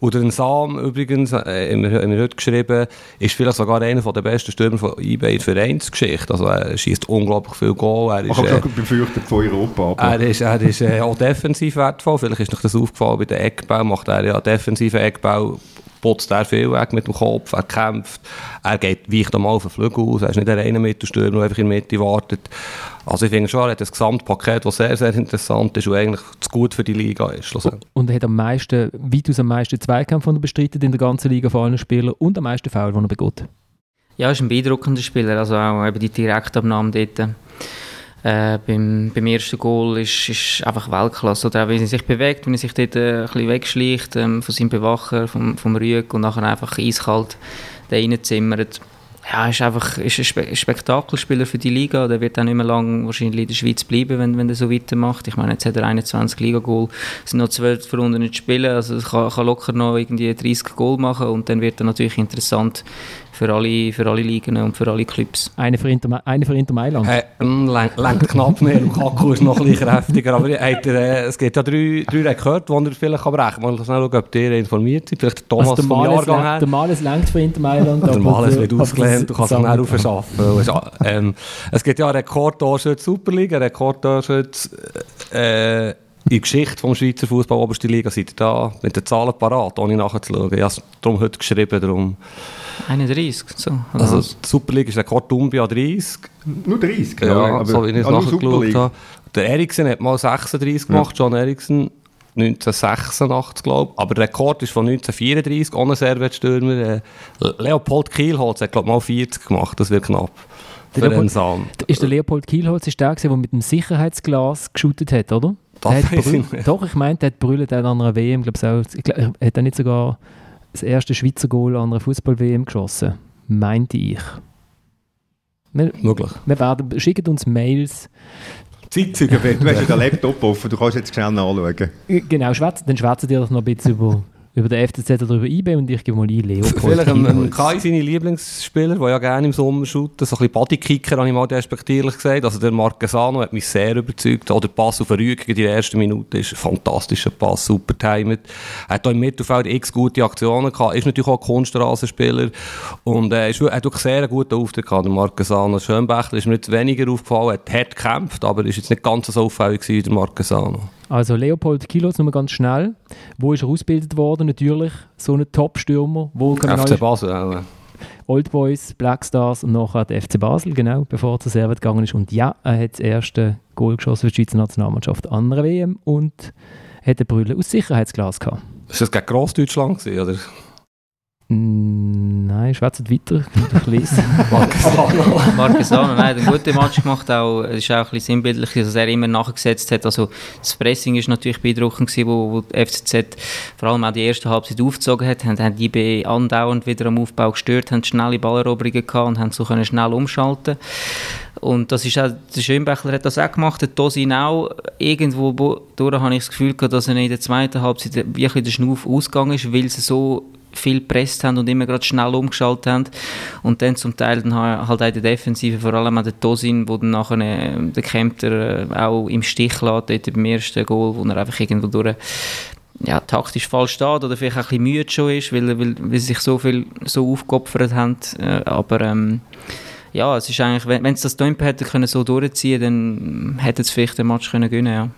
Oder ein Sam übrigens, äh, haben, wir, haben wir heute geschrieben, ist vielleicht sogar einer der besten Stürmer von eBay in Vereinsgeschichte. Also er schießt unglaublich viel Goal. Er ist, ich habe äh, befürchtet von Europa. Aber. Er ist, er ist äh, auch defensiv wertvoll. Vielleicht ist euch das aufgefallen, bei den Eckbau macht er ja defensiven Eckbau putzt er viel weg mit dem Kopf, er kämpft, er geht, weicht mal auf den Flügel aus, er ist nicht der reine Mittelstürmer, der einfach in der Mitte wartet. Also ich finde schon, er hat ein Gesamtpaket, das sehr, sehr interessant ist und eigentlich zu gut für die Liga ist. Und er hat am meisten, weitaus am meisten Zweikämpfe bestritten in der ganzen Liga von allen Spielern und am meisten Foul, die er begeht. Ja, er ist ein beeindruckender Spieler, also auch eben die Direktabnahme dort. Äh, beim, beim ersten Goal ist, ist einfach Weltklasse. Oder auch wie er sich bewegt, wenn er sich dort äh, ein wegschleicht ähm, von seinem Bewacher, vom, vom Rüeg und nachher einfach eiskalt da reinzimmert ja, ist einfach ist ein Spe Spektakelspieler für die Liga. Der wird auch nicht mehr lange wahrscheinlich in der Schweiz bleiben, wenn, wenn er so weitermacht. Ich meine, jetzt hat er 21 Liga-Goal, es sind noch 12 Runden nicht spielen, also er kann, kann locker noch irgendwie 30 Goal machen und dann wird er natürlich interessant für alle, für alle Ligen und für alle Clubs. Eine für Inter, eine für Inter Mailand? Äh, lenkt knapp mehr, Lukaku ist noch ein bisschen kräftiger, aber hat er, äh, es gibt ja drei, drei Rekorde, die er vielleicht kann brechen kann. Mal schnell schauen, ob ihr informiert seid. Vielleicht Thomas also vom Jahrgang her. Der Males lenkt für Inter Mailand. der Males wird ausgelernt, du kannst ihn auch aufschaffen. ähm, es gibt ja Rekordtorschütze Superliga, Rekordtorschütze äh, in der Geschichte des Schweizer Fußball oberste Liga. Seid ihr da mit den Zahlen parat, ohne nachzuschauen? Ich habe es darum heute geschrieben, darum... 31, so. Also die Superliga ist Rekord Umbia 30. Nur 30, genau. Ja, so wie ich es ah, nachgeschaut habe. Der Eriksen hat mal 36 gemacht, ja. John Eriksen. 1986, glaube ich. Aber der Rekord ist von 1934, ohne Servetstürmer. Äh, Leopold Kielholz hat, glaube ich, mal 40 gemacht. Das wird knapp. Der Leopold, ist der Leopold Kielholz ist der, der mit dem Sicherheitsglas geschootet hat, oder? Das hat Doch, ich meine, der hat brüllt an einer WM, glaube ich, glaub, hat er nicht sogar das erste Schweizer Goal an einer Fußball-WM geschossen. Meinte ich. Wir, Möglich. Wir werden, schickt uns Mails. Zeitzeugen, du hast ja den Laptop offen, du kannst jetzt schnell nachschauen. Genau, schwätz, dann schwätzen dir doch noch ein bisschen über über den FCZ oder über IB und ich gebe mal ein Leopold Vielleicht ein, Kai, seine Lieblingsspieler, der ja gerne im Sommer shooten, so ein bisschen Bodykicker, habe ich mal despektierlich gesagt. Also der Marquesano hat mich sehr überzeugt. Auch der Pass auf Rüge in der ersten Minute ist ein fantastischer Pass, super timed. Er hat auch im Mittelfeld x gute Aktionen gehabt, ist natürlich auch ein Kunststraßenspieler und äh, ist, hat wirklich sehr einen guten Auftritt gehabt, der Marquesano. Schönbächler ist mir jetzt weniger aufgefallen, er hat gekämpft, aber ist jetzt nicht ganz so auffällig wie der Marquesano. Also Leopold Kilos, nochmal ganz schnell. Wo ist er ausgebildet worden? Natürlich so ein Top-Stürmer. FC Basel auch. Old Boys, Black Stars und nachher der FC Basel, genau, bevor er zur Servet gegangen ist. Und ja, er hat das erste Goal geschossen für die Schweizer Nationalmannschaft an einer WM und hat eine Brille aus Sicherheitsglas gehabt. Ist das gegen Grossdeutschland oder? Nein, schwätzt weiter. Marquesano. Marquesano, nein, hat einen guten Match gemacht. Auch, es ist auch ein bisschen sinnbildlich, dass er immer nachgesetzt hat. Also, das Pressing war natürlich beeindruckend, gewesen, wo, wo die FCZ vor allem auch die erste Halbzeit aufgezogen hat. Haben, haben die IB andauernd wieder am Aufbau gestört, haben schnelle Balleroberungen gehabt und haben so können schnell umschalten und das ist auch, der Schönbächler hat das auch gemacht, der Tosin auch. Irgendwo durch habe ich das Gefühl gehabt, dass er in der zweiten Halbzeit wirklich der Schnuff ausgegangen ist, weil sie so viel gepresst haben und immer gerade schnell umgeschaltet haben. Und dann zum Teil dann halt auch der Defensive, vor allem auch der Tosin, wo dann nachher äh, der Kempter äh, auch im Stich lässt, dort beim ersten Goal, wo er einfach irgendwo durch ja, taktisch falsch steht oder vielleicht auch ein bisschen müde schon ist, weil, weil, weil sie sich so viel so aufgeopfert haben. Äh, aber ähm, ja, es ist eigentlich, wenn, wenn sie das Tempo hätten können so durchziehen, dann hätten sie vielleicht den Match können gewinnen, ja.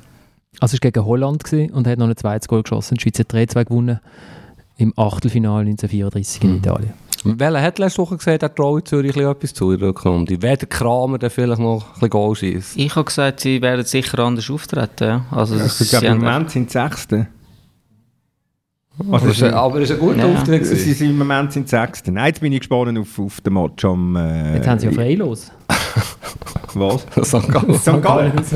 Also es war gegen Holland und hat noch ein zweites Goal geschossen. Die Schweiz hat 3-2 gewonnen im Achtelfinale 1934 in Mhm. Italien. Welcher hat letzte Woche gesagt, er traue Zürich ein bisschen etwas zu in der Rückrunde? Wer der Kramer der vielleicht noch ein bisschen Goal schießt? Ich habe gesagt, sie werden sicher anders auftreten. Ja. Also, Ich sie glaube, im Moment sind sie Sechste. Also, Aber es ist, aber es ist ein guter Ja. Auftritt. sie sind im Moment sind Sechste. Nein, jetzt bin ich gespannt auf, auf den Match am... Äh, Jetzt haben sie ja freilos. Was? St. Gallen. St. Gallen. Jetzt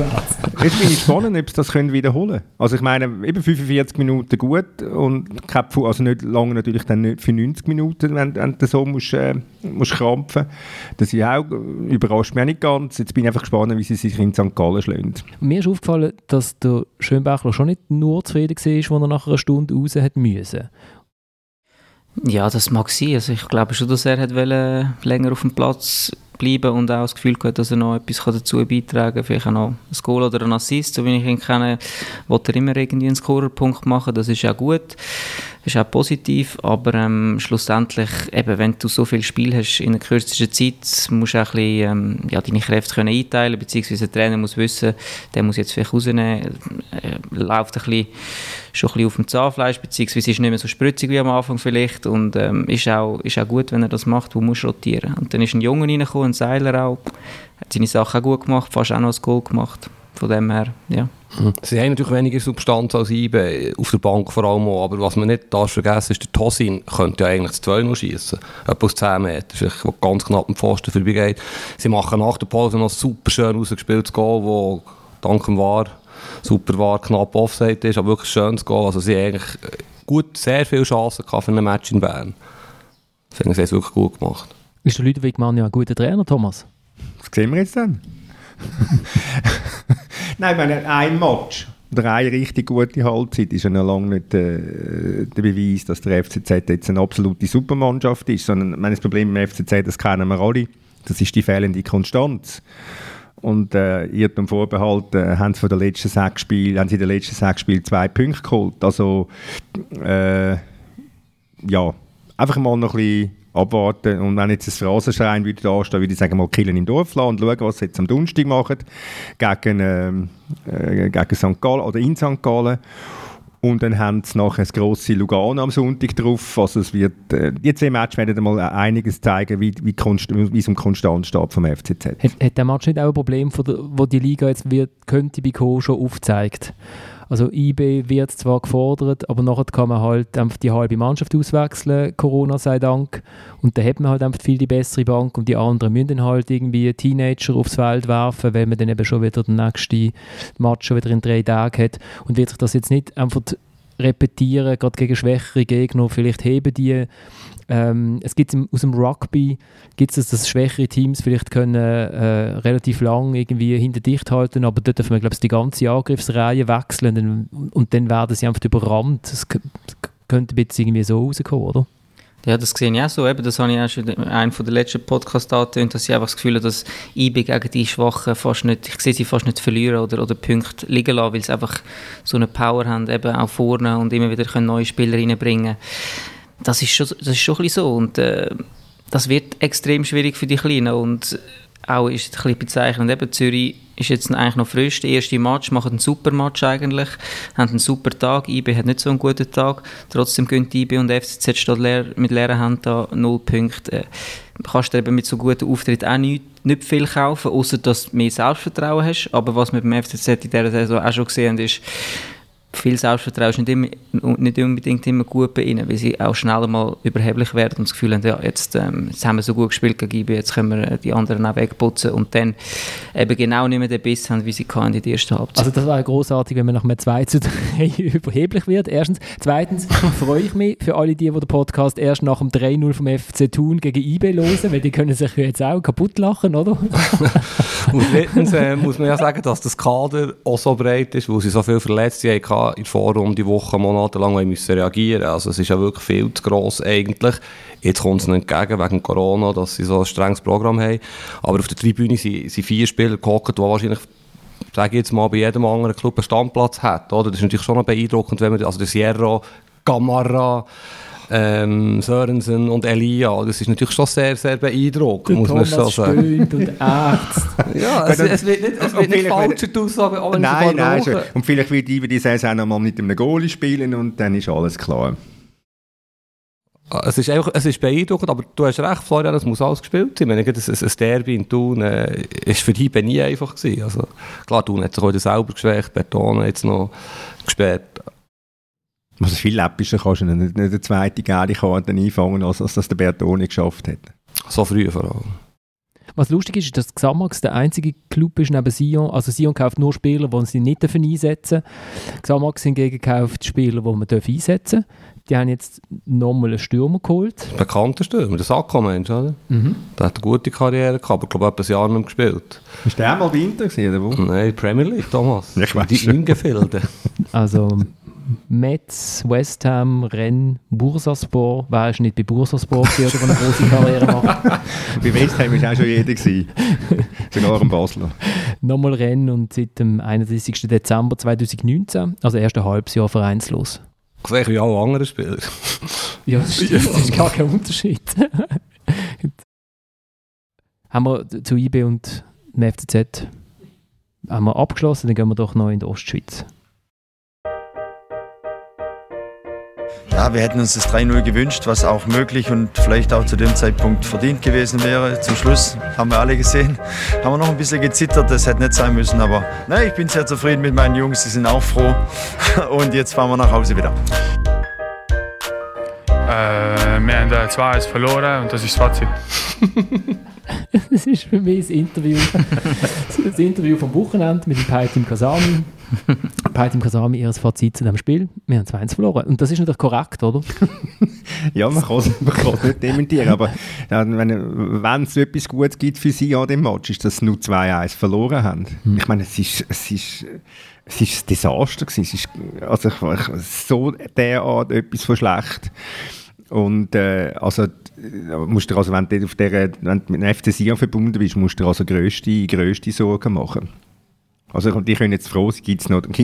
bin ich gespannt, ob sie das können wiederholen können. Also ich meine, eben 45 Minuten gut und kein Pfu- also nicht lange natürlich dann nicht für 90 Minuten, wenn, wenn du so musst, äh, musst krampfen. Das ist auch, äh, überrascht mich auch nicht ganz. Jetzt bin ich einfach gespannt, wie sie sich in St. Gallen schlagen. Mir ist aufgefallen, dass der Schönbächler schon nicht nur zufrieden war, als er nach einer Stunde raus hat müssen. Ja, das mag sein. Also ich glaube schon, dass er hat länger auf dem Platz bleiben und auch das Gefühl gehabt, dass er noch etwas dazu beitragen kann. Vielleicht auch noch ein Goal oder ein Assist, so wie ich ihn kenne, will er immer irgendwie einen Scorerpunkt machen. Das ist auch gut, ist auch positiv, aber ähm, schlussendlich, eben, wenn du so viel Spiel hast in der kürzesten Zeit, musst du auch ein bisschen, ähm, ja, deine Kräfte können einteilen, beziehungsweise der Trainer muss wissen, der muss jetzt vielleicht rausnehmen, äh, läuft ein bisschen, schon ein bisschen auf dem Zahnfleisch, beziehungsweise ist nicht mehr so spritzig wie am Anfang vielleicht und ähm, ist, auch, ist auch gut, wenn er das macht, wo muss rotieren. Und dann ist ein Junge reingekommen, ein Seiler auch, hat seine Sachen auch gut gemacht, fast auch noch ein Goal gemacht. Von dem her, ja. Sie haben natürlich weniger Substanz als IBE, auf der Bank vor allem auch, aber was man nicht darf vergessen ist, der Tosin könnte ja eigentlich das 2 noch schießen. Etwa aus 10 Meter, vielleicht wo ganz knapp am Pfosten vorbeigeht. Sie machen nach der Pause noch ein super schön rausgespieltes Goal, wo dank dem War super war, knapp Offside ist, aber wirklich ein schönes Goal. Also sie haben eigentlich äh, gut, sehr viele Chancen gehabt für ein Match in Bern. Ich finde, sie haben es wirklich gut gemacht. Ist der Ludwig Mann ja ein guter Trainer, Thomas? Was sehen wir jetzt dann? Nein, meine, ein Match oder eine richtig gute Halbzeit ist ja noch lange nicht äh, der Beweis, dass der FCZ jetzt eine absolute Supermannschaft ist, sondern das Problem im FCZ, das kennen wir alle, das ist die fehlende Konstanz. Und äh, Irrtum Vorbehalt äh, haben sie von den letzten sechs Spielen, haben sie in den letzten sechs Spielen zwei Punkte geholt. Also äh, ja, einfach mal noch ein bisschen abwarten. Und wenn jetzt ein Phrasenschrein würde da stehen, würde ich sagen, mal killen im Dorf lassen und schauen, was sie jetzt am Donnerstag machen gegen, ähm, äh, gegen St. Gallen oder in St. Gallen. Und dann haben sie nachher das grosse Lugano am Sonntag drauf. Also es wird, äh, die zwei Matches werden mal einiges zeigen, wie, wie, konst, wie es um Konstanz steht vom FCZ. Hat, hat der Match nicht auch ein Problem, wo die Liga jetzt wird, könnte bekommen, schon aufzeigt? Also IB wird zwar gefordert, aber nachher kann man halt einfach die halbe Mannschaft auswechseln, Corona sei Dank. Und dann hat man halt einfach viel die bessere Bank und die anderen müssen dann halt irgendwie Teenager aufs Feld werfen, weil man dann eben schon wieder den nächsten Match schon wieder in drei Tagen hat. Und wird sich das jetzt nicht einfach repetieren, gerade gegen schwächere Gegner, vielleicht heben die ähm, es gibt aus dem Rugby gibt es, dass schwächere Teams vielleicht können äh, relativ lang irgendwie hinter dicht halten, aber dort dürfen wir glaube ich die ganze Angriffsreihe wechseln dann, und dann werden sie einfach überrannt. Das könnte ein bisschen irgendwie so rauskommen, oder? Ja, das sehe ich auch so. Eben, das habe ich auch schon in einem der letzten Podcasts angetönt, dass ich einfach das Gefühl habe, dass IB gegen die Schwachen fast nicht, ich sehe sie fast nicht verlieren oder, oder Punkte liegen lassen, weil sie einfach so eine Power haben, eben auch vorne und immer wieder können neue Spieler reinbringen das ist schon, das ist schon ein bisschen so und äh, das wird extrem schwierig für die Kleinen und auch ist ein bisschen bezeichnend, eben Zürich ist jetzt eigentlich noch frisch, der erste Match, machen einen super Match eigentlich, haben einen super Tag, IB hat nicht so einen guten Tag, trotzdem gehen IB und FCZ steht leer, mit leeren Händen da, null Punkte. Äh, kannst du eben mit so guten Auftritt auch nicht, nicht viel kaufen, außer dass du mehr Selbstvertrauen hast, aber was wir beim FCZ in dieser Saison auch schon gesehen haben, ist, viel Selbstvertrauen ist nicht, immer, nicht unbedingt immer gut bei ihnen, weil sie auch schnell mal überheblich werden und das Gefühl haben, ja, jetzt, ähm, jetzt haben wir so gut gespielt gegen IB, jetzt können wir die anderen auch wegputzen und dann eben genau nicht mehr den Biss haben, wie sie in der ersten Halbzeit. Also das wäre großartig, wenn man nach einem 2 zu 3 überheblich wird. Erstens. Zweitens freue ich mich für alle die, die den Podcast erst nach dem 3-0 vom FC Thun gegen IB hören, weil die können sich jetzt auch kaputt lachen, oder? Und drittens äh, muss man ja sagen, dass das Kader auch so breit ist, weil sie so viele Verletzte hatten in der Vorrunde, Wochen, Monate lang müssen reagieren Also es ist ja wirklich viel zu gross eigentlich. Jetzt kommt es ihnen entgegen wegen Corona, dass sie so ein strenges Programm haben. Aber auf der Tribüne sind, sind vier Spieler gehockt, die wahrscheinlich sage jetzt mal, bei jedem anderen Club einen Standplatz hat. Oder? Das ist natürlich schon beeindruckend, wenn man, also der Sierra, Gamarra, ähm, Sörensen und Elia. Das ist natürlich schon sehr, sehr beeindruckend, Der muss man schon sagen. stöhnt und ächzt. Ja, es, es wird nicht, es wird nicht vielleicht falscher, die Aussage, auch es Nein, nein. Schon. Und vielleicht wird über die Saison noch mal mit einem Goalie spielen und dann ist alles klar. Es ist, einfach, es ist beeindruckend, aber du hast recht, Florian, es muss alles gespielt sein. Ich meine, ein, ein Derby in Thun äh, ist für die nie einfach gewesen. Also, klar, Thun hat sich heute selber geschwächt, Bertone jetzt noch gesperrt. Also viel läppischer kannst du nicht, nicht eine zweite gelbe Karte einfangen, als, als das der Bertoni geschafft hat. So früh vor allem. Was lustig ist, ist, dass Xamax der einzige Club ist neben Sion. Also Sion kauft nur Spieler, die sie nicht einsetzen dürfen. Xamax hingegen kauft Spieler, die man dürfen einsetzen darf. Die haben jetzt nochmal einen Stürmer geholt. Bekannter Stürmer, der Sacco, meinst oder? Mhm. Der hat eine gute Karriere gehabt, aber ich glaube, etwa ein Jahr nicht mehr gespielt. Ist der mal Winter gewesen, oder wo? Nein, Premier League, Thomas. Ich Die. Ingefilde. Also Metz, West Ham, Rennes, Bursaspor. Wer ist nicht bei Bursaspor gewesen, oder der eine große Karriere macht? Bei West Ham war auch schon jeder. Gewesen. Sogar ein Basler. Nochmal Rennes und seit dem 31. Dezember 2019, also erst ein halbes Jahr vereinslos. Gleich wie alle anderen Spieler. Ja, das stimmt. Das ist gar kein Unterschied. haben wir zu IB und dem FCZ haben wir abgeschlossen, dann gehen wir doch noch in die Ostschweiz. Ja, wir hätten uns das 3-0 gewünscht, was auch möglich und vielleicht auch zu dem Zeitpunkt verdient gewesen wäre. Zum Schluss haben wir alle gesehen, haben wir noch ein bisschen gezittert, das hätte nicht sein müssen. Aber nein, ich bin sehr zufrieden mit meinen Jungs, die sind auch froh. Und jetzt fahren wir nach Hause wieder. Äh, wir haben äh, 2-1 verloren und das ist das Fazit. Das ist für mich das Interview, das Interview vom Wochenende mit dem Paitim Kasami. Paitim Kasami, ihr Fazit zu dem Spiel. Wir haben 2-1 verloren. Und das ist natürlich korrekt, oder? Ja, man kann es nicht dementieren, aber ja, wenn es etwas Gutes gibt für sie an dem Match, ist, dass sie nur 2-1 verloren haben. Ich meine, es ist, es ist, es ist ein Desaster gewesen. Es ist also ich, ich, so derart etwas von schlecht. Und äh, also, äh, musst du also, wenn du auf der, wenn du mit dem FC Sion verbunden bist, musst du also grösste, grösste Sorgen machen. Also die können jetzt froh sein, gibt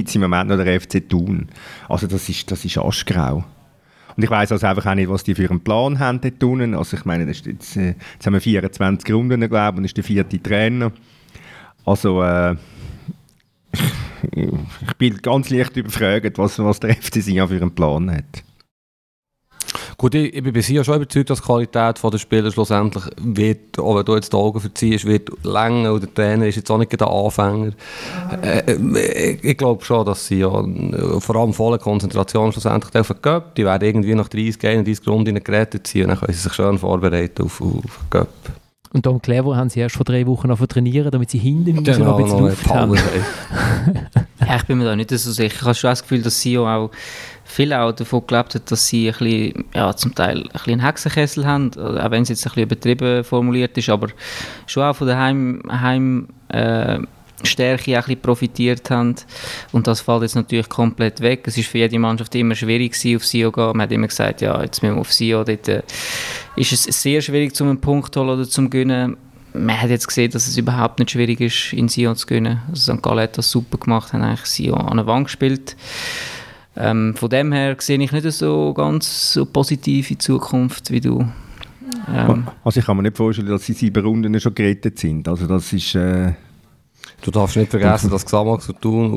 es im Moment noch der FC Thun. Also das ist, das ist aschgrau. Und ich weiß also einfach auch nicht, was die für einen Plan haben dort unten. Also ich meine, jetzt, äh, jetzt haben wir 24 Runden, glaube ich, und ist der vierte Trainer. Also äh, ich bin ganz leicht überfragt, was, was der FC Sion für einen Plan hat. Gut, ich, ich bin bei Sie schon überzeugt, dass die Qualität der Spieler schlussendlich wird, auch wenn du jetzt die Augen verziehst, wird länger und der Trainer ist jetzt auch nicht der Anfänger. Äh, äh, ich, ich glaube schon, dass sie ja, vor allem volle Konzentration schlussendlich auf den Cup, die werden irgendwie nach 30, 31 Runden gerettet ziehen und dann können sie sich schön vorbereiten auf, auf den Cup. Und Tom Clever haben sie erst vor drei Wochen noch trainieren, damit sie hinten raus Genau, noch ein bisschen Luft haben. Ja, ich bin mir da nicht so sicher. Ich habe schon das Gefühl, dass sie auch viel auch davon gelebt hat, dass sie ein bisschen, ja, zum Teil ein bisschen einen Hexenkessel haben, auch wenn es jetzt ein bisschen übertrieben formuliert ist, aber schon auch von der Heim, Heim äh, profitiert haben. Und das fällt jetzt natürlich komplett weg. Es ist für jede Mannschaft immer schwierig gewesen, auf Sio zu gehen. Man hat immer gesagt, ja, jetzt müssen wir auf Sio. Dort äh, ist es sehr schwierig, zum einen Punkt zu holen oder zum gewinnen. Man hat jetzt gesehen, dass es überhaupt nicht schwierig ist, in Sion zu gewinnen. Also St. Gallen hat das super gemacht, haben eigentlich Sion an der Wand gespielt. Ähm, von dem her sehe ich nicht so ganz so positiv in die Zukunft wie du. Ähm, Also ich kann mir nicht vorstellen, dass sie sieben Runden schon gerettet sind. Also das ist... Äh, Du darfst nicht vergessen, dass Xamax und Thun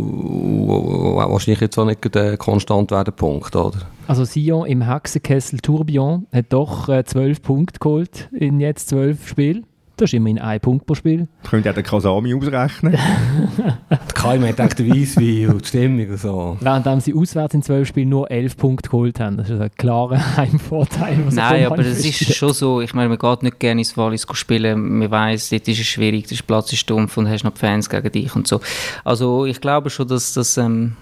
wahrscheinlich jetzt auch nicht äh, konstant werden Punkt, oder? Also Sion im Hexenkessel Tourbillon hat doch äh, 12 Punkte geholt in jetzt 12 Spielen. Das ist immerhin ein Punkt pro Spiel. könnt ihr den Kasami ausrechnen. Der Keim hat echt Weisswein und die Stimmung und so. Während sie auswärts in 12 Spielen nur 11 Punkte geholt haben. Das ist ein klarer Heimvorteil. Nein, aber das ist schon so. Ich meine, man geht nicht gerne ins Wallis spielen. Man weiß, dort ist es schwierig, der Platz ist stumpf und hast noch die Fans gegen dich und so. Also ich glaube schon, dass das ähm,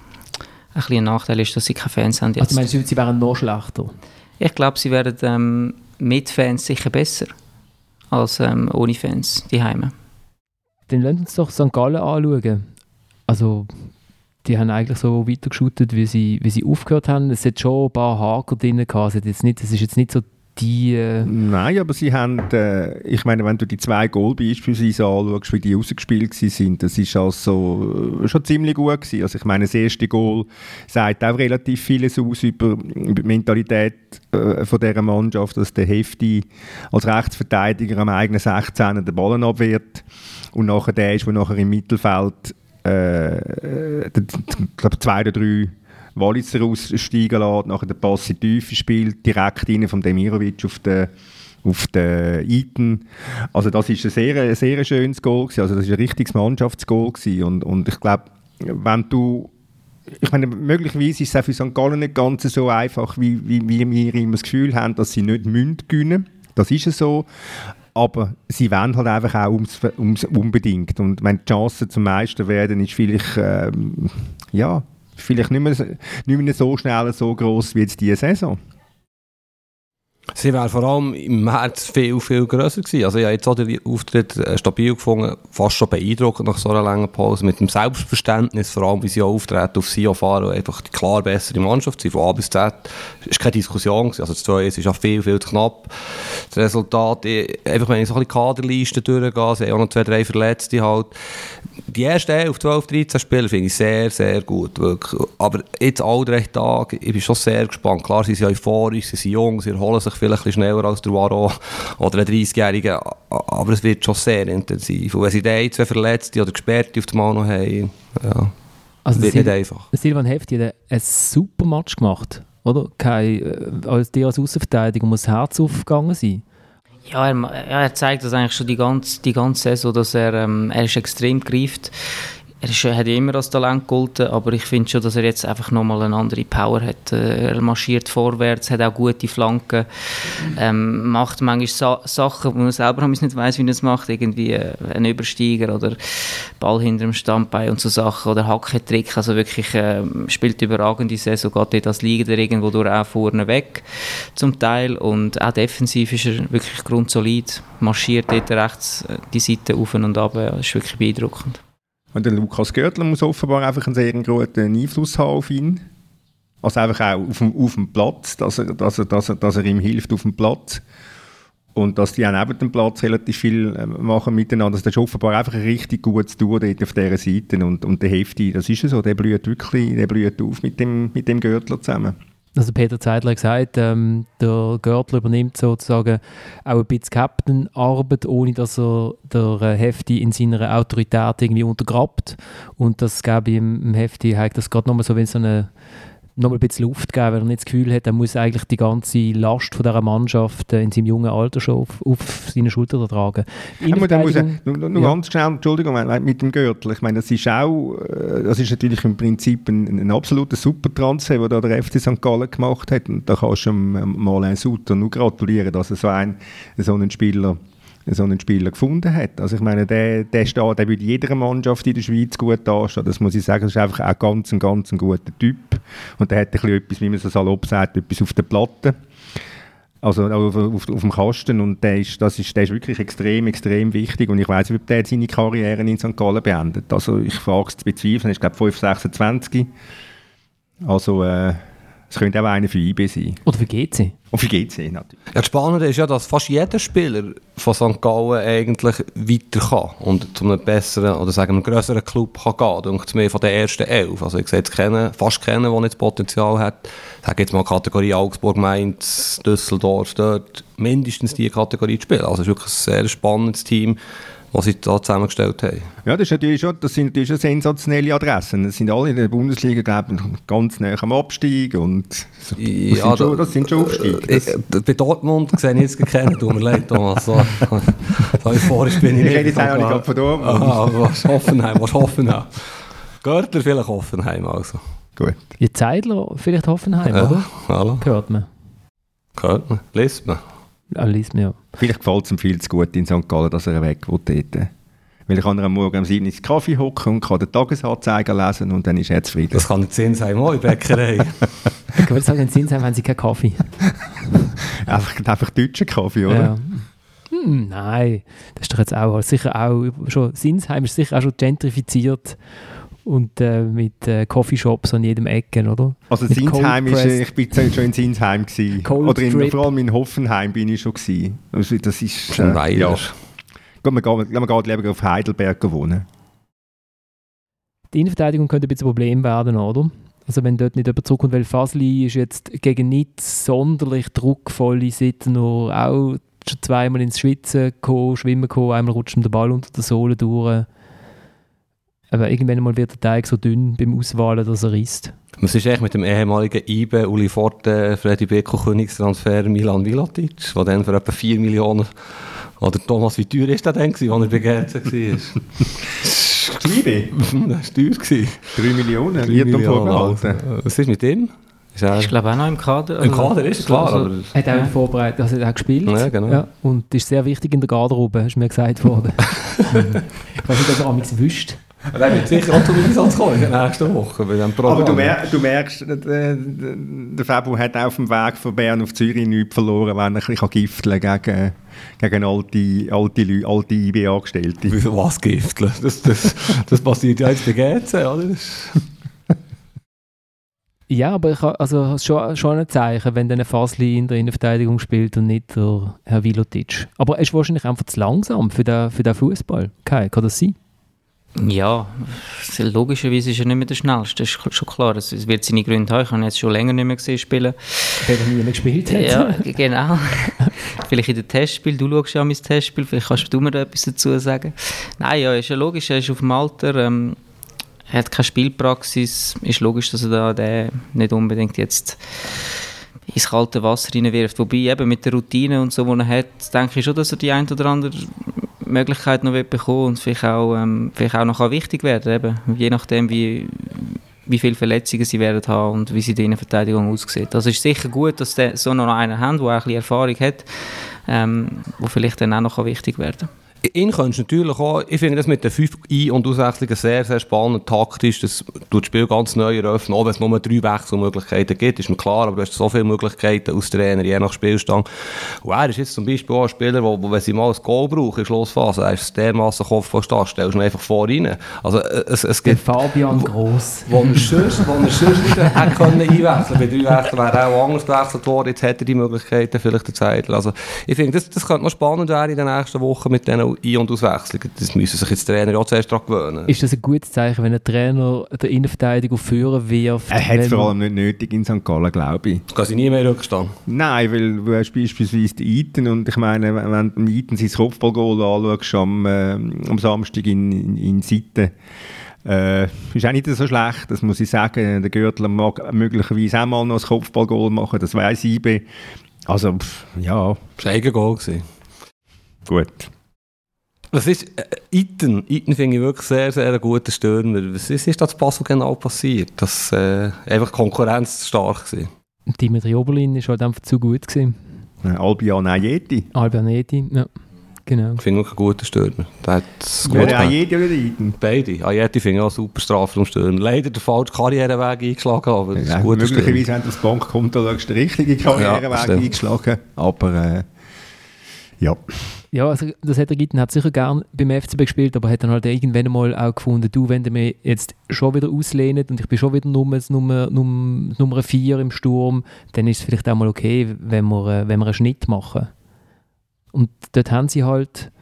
ein bisschen ein Nachteil ist, dass sie keine Fans haben jetzt. Also meinst du, sie wären noch schlechter? ich glaube, sie werden ähm, mit Fans sicher besser als ähm, ohne Fans, die Heime. Dann lasst uns doch St. Gallen anschauen. Also, die haben eigentlich so weitergeschootet, wie sie, wie sie aufgehört haben. Es hat schon ein paar Haker drin. Es, jetzt nicht, es ist jetzt nicht so die... Äh Nein, aber sie haben, äh, ich meine, wenn du die zwei Goal beispielsweise anschaust, wie die rausgespielt sind, das ist also äh, schon ziemlich gut gewesen. Also ich meine, das erste Goal sagt auch relativ vieles aus über, die Mentalität äh, von dieser Mannschaft, dass der Hefti als Rechtsverteidiger am eigenen 16 den Ballen abwehrt und nachher der ist, der nachher im Mittelfeld äh, ich glaube zwei oder drei Walitzer aussteigen lässt, nachher den Pass in die Tiefe spielt, direkt rein von Demirovic auf den auf den Eiten. Also das ist ein sehr, sehr schönes Goal gewesen. Also das ist ein richtiges Mannschaftsgoal gewesen. Und, und ich glaube, wenn du ich meine, möglicherweise ist es auch für St. Gallen nicht ganz so einfach, wie, wie, wie wir immer das Gefühl haben, dass sie nicht müssen gewinnen. Das ist es so. Aber sie wollen halt einfach auch ums, ums unbedingt. Und wenn die Chance zum Meister werden ist vielleicht, ähm, ja, vielleicht nicht mehr, nicht mehr so schnell so groß wie jetzt diese Saison. Sie wäre vor allem im März viel, viel grösser gewesen. Also ich habe jetzt auch den Auftritt äh, stabil gefunden, fast schon beeindruckend nach so einer langen Pause, mit dem Selbstverständnis, vor allem wie sie auftreten, auf sie fahren einfach die klar bessere Mannschaft sind, von A bis Z. Es war keine Diskussion, gewesen. also das 2 ist auch viel, viel zu knapp. Das Resultat, einfach wenn ich so ein bisschen Kaderliste durchgehe, sie haben auch noch zwei, drei Verletzte halt. Die ersten 11, 12, 13 Spiele finde ich sehr, sehr gut, wirklich. Aber jetzt alle drei Tage, ich bin schon sehr gespannt. Klar, sie sind euphorisch, sie sind jung, sie erholen sich vielleicht ein schneller als der Waro oder ein 30-Jähriger, aber es wird schon sehr intensiv. Und wenn sie dann zwei Verletzte oder Gesperrte auf dem Mal noch haben, ja, also wird nicht einfach. Silvan Hefti hat einen super Match gemacht, oder? Kein, äh, als dir als Außenverteidiger muss das Herz aufgegangen sein. Ja, er, er zeigt das eigentlich schon die ganze, die ganze Saison, dass er, ähm, er ist extrem greift er ist, hat immer als Talent gegolten, aber ich finde schon, dass er jetzt einfach nochmal eine andere Power hat. Äh, er marschiert vorwärts, hat auch gute Flanken, ähm, macht manchmal Sa Sachen, wo man selber nicht weiß, wie er es macht, irgendwie äh, ein Übersteiger oder Ball hinter dem Standbein und so Sachen oder Hackentrick, also wirklich äh, spielt überragende Saison, geht dort als Liga irgendwo durch auch vorne weg zum Teil. Und auch defensiv ist er wirklich grundsolid, marschiert dort rechts äh, die Seite auf und ab, das ist wirklich beeindruckend. Und der Lukas Görtler muss offenbar einfach einen sehr großen Einfluss haben auf ihn. Also einfach auch auf dem, auf dem Platz, dass er, dass, er, dass, er, dass er ihm hilft auf dem Platz. Und dass die auch neben dem Platz relativ viel äh, machen miteinander. Das ist offenbar einfach ein richtig gutes Duo dort auf dieser Seite. Und, und der Hefti, das ist so, der blüht wirklich, der blüht auf mit dem, mit dem Görtler zusammen. Also Peter Zeidler hat gesagt, ähm, der Görtler übernimmt sozusagen auch ein bisschen Captain-Arbeit, ohne dass er der äh, Hefti in seiner Autorität irgendwie untergrabt. Und das gäbe ihm im Hefti, hat das gerade nochmal so wie so eine noch ein bisschen Luft geben, weil er nicht das Gefühl hat, er muss eigentlich die ganze Last von dieser Mannschaft äh, in seinem jungen Alter schon auf, auf seine Schulter tragen. Ja, muss, muss, nur, nur ja. ganz schnell, Entschuldigung, mit dem Gürtel. Ich meine, das ist auch, äh, das ist natürlich im Prinzip ein, ein absoluter Supertransfer, den da der FC St. Gallen gemacht hat. Und da kannst du mal einen Sutter nur gratulieren, dass er so, ein, so einen Spieler so einen Spieler gefunden hat. Also ich meine, der, der, steht, der würde jeder Mannschaft in der Schweiz gut dastehen. Das muss ich sagen, das ist einfach auch ganz, ein ganz ein guter Typ. Und der hat etwas, wie man so salopp sagt, etwas auf der Platte. Also auf, auf, auf, dem Kasten und der ist, das ist, der ist wirklich extrem, extrem wichtig und ich weiß nicht, ob der seine Karriere in St. Gallen beendet. Also ich frage es zu bezweifeln, er ist glaube 5, 26. Also äh, es könnte auch einer für IB sein. Oder für GC. Und für GC natürlich. Ja, das Spannende ist ja, dass fast jeder Spieler von St. Gallen eigentlich weiter kann und zu einem besseren oder sagen einem größeren Club kann gehen. Und mir von den ersten elf. Also ich sehe jetzt kennen, fast kennen, der nicht das Potenzial hat. Ich sage jetzt mal Kategorie Augsburg, Mainz, Düsseldorf, dort mindestens diese Kategorie zu spielen. Also es ist wirklich ein sehr spannendes Team was sie da zusammengestellt haben. Ja, das, ist natürlich schon, das sind natürlich schon sensationelle Adressen. Das sind alle in der Bundesliga glaube ich, ganz nah am Abstieg und das, ja, sind, schon, das sind schon Aufstiege. Äh, bei Dortmund sehe ich jetzt keinen, tut mir leid, Thomas. So, so euphorisch bin ich, ich nicht. Ich rede jetzt auch nicht von Dortmund. Aha, was Hoffenheim, was Hoffenheim. Görtler vielleicht Hoffenheim also. Gut. Die Zeidler vielleicht Hoffenheim, ja, oder? Hallo. Hört man. Hört man, liest man. Man ja. Vielleicht gefällt es ihm viel zu gut in St. Gallen, dass er weg will dort. Weil ich kann am Morgen um 7 ins Kaffee hocken und kann den Tagesanzeiger lesen und dann ist er zufrieden. Das kann nicht Sinn sein, mal Bäckerei. ich würde sagen, Sinn sein, wenn sie keinen Kaffee einfach, einfach deutschen Kaffee, oder? Ja. Hm, nein, das ist doch jetzt auch sicher auch schon, Sinsheim ist sicher auch schon gentrifiziert und äh, mit äh, Coffeeshops an jedem Ecken, oder? Also Mit Sinsheim ist, ich bin schon in Sinsheim gewesen. Cold Oder in, vor allem in Hoffenheim bin ich schon gewesen. Also das ist, Schon äh, ja. Gut, man geht, man geht lieber auf Heidelberg wohnen. Die Innenverteidigung könnte ein bisschen ein Problem werden, oder? Also wenn dort nicht jemand zurückkommt, weil Fasli ist jetzt gegen nicht sonderlich druckvolle Seiten nur auch schon zweimal ins Schwitzen gekommen, Schwimmen gekommen, einmal rutscht ihm der Ball unter der Sohle durch. Aber irgendwann mal wird der Teig so dünn beim Auswahlen, dass er isst. Was ist eigentlich mit dem ehemaligen IBE, Uli Forte, Freddy Beko Königstransfer Milan Milatic, der dann für etwa 4 Millionen, oder Thomas, wie teuer ist der denn gewesen, als er bei GC war? Liebe, das war teuer. gewesen. 3 Millionen, Drei Lied und Millionen, vorgehalten. also. Was ist mit ihm? Ist er Ich glaube auch noch im Kader. im Kader ist klar, also- aber... Er hat auch Ja. vorbereitet, also er hat auch gespielt. Ja, genau. Ja, und ist sehr wichtig in der Garderobe, ist mir gesagt worden. ich weiß nicht, ob er amigs wüsst. Er wird sicher auch zum Einsatz kommen in der nächsten Woche bei diesem Programm. Aber du, mer du merkst, äh, der, Fabio hat auf dem Weg von Bern auf Zürich nichts verloren, wenn er ein bisschen gifteln kann gegen, gegen alte, alte, Leute, alte IB-Angestellte. Was gifteln? Das, das, das passiert ja jetzt bei GC, oder? Ja, aber ich ha- also es ist schon, schon ein Zeichen, wenn dann ein Fasli in der Innenverteidigung spielt und nicht der Herr Vilotic. Aber er ist wahrscheinlich einfach zu langsam für den, für den Fußball. Kann das sein? Ja, logischerweise ist er nicht mehr der Schnellste, das ist schon klar. Es wird seine Gründe haben. Ich habe ihn jetzt schon länger nicht mehr gesehen spielen. Weil er nie mehr gespielt hat. Ja, genau. vielleicht in den Testspiel, du schaust ja an mein Testspiel, vielleicht kannst du mir da etwas dazu sagen. Nein, ja, ist ja logisch, er ist auf dem Alter, ähm, er hat keine Spielpraxis, ist logisch, dass er da den nicht unbedingt jetzt ins kalte Wasser reinwirft. Wobei eben mit der Routine und so, die er hat, denke ich schon, dass er die ein oder andere Möglichkeit noch bekommen und vielleicht auch, ähm, vielleicht auch noch wichtig werden, eben, je nachdem wie wie viele Verletzungen sie werden haben und wie sie die Innenverteidigung aussieht. Also es ist sicher gut, dass sie so noch einen haben, der ein bisschen Erfahrung hat, ähm, wo vielleicht dann auch noch wichtig werden Ihn könntest natürlich auch, ich finde das mit den 5 Ein- und Auswechslungen sehr, sehr spannend, taktisch, das tut das Spiel ganz neu eröffnen, auch wenn es nur drei Wechselmöglichkeiten gibt, ist mir klar, aber du hast so viele Möglichkeiten als Trainer, je nach Spielstand. Und er ist jetzt zum Beispiel auch ein Spieler, wo, wo wenn sie mal ein Goal brauchen in der Schlussphase, er ist dermassen Kopf vor stark, stellst du ihn einfach vor rein. Also äh, es, es Der gibt... Fabian Gross. Wo er sonst, wo er sonst nicht hätte können einwechseln Bei drei Wechseln wäre er auch anders gewechselt worden. Jetzt hätte er die Möglichkeiten vielleicht der Zeit. Also, ich finde, das, das könnte noch spannend werden in den nächsten Wochen mit diesen Ein- und Auswechslungen. Das müssen sich jetzt Trainer auch zuerst daran gewöhnen. Ist das ein gutes Zeichen, wenn ein Trainer der Innenverteidigung führen wirft? Er hat es vor allem nicht nötig in St. Gallen, glaube ich. Gehen sie nie mehr Rückstand. Nein, weil du hast beispielsweise den Eiten und ich meine, wenn du Eiten sein Kopfballgoal anschaust am, äh, am Samstag in, in, in Sitten, äh, ist auch nicht so schlecht, das muss ich sagen. Der Gürtler mag möglicherweise auch mal noch ein Kopfballgoal machen, das weiß ich. Also, pff, ja, Das war ein gewesen. gut. Was ist äh, Iten? Iten finde ich wirklich sehr, sehr einen guten Stürmer. Was ist, ist da zu Basel genau passiert? Dass äh, einfach die Konkurrenz zu stark war. Dimitri Oberlin ist halt einfach zu gut gewesen. Äh, Albion Ayeti. Albernetti, ja, genau. Ich finde wirklich einen guten Stürmer. Der hat gut Ja. Ayeti oder der Eiten? Beide. Ayeti finde ich auch super Strafraumstürmer. Leider den falschen Karriereweg eingeschlagen, aber das ist Ja, ein guter Stürmer. möglicherweise, du das Bankkonto den richtigen Ja, Karriereweg stimmt. eingeschlagen. Aber äh, ja. Ja, also das hat der Gitten hat sicher gern beim FCB gespielt, aber hat dann halt irgendwann mal auch gefunden, du, wenn du mich jetzt schon wieder auslehnt und ich bin schon wieder Nummer, Nummer, Nummer, Nummer 4 im Sturm, dann ist es vielleicht auch mal okay, wenn wir, äh, wenn wir einen Schnitt machen. Und dort haben sie halt,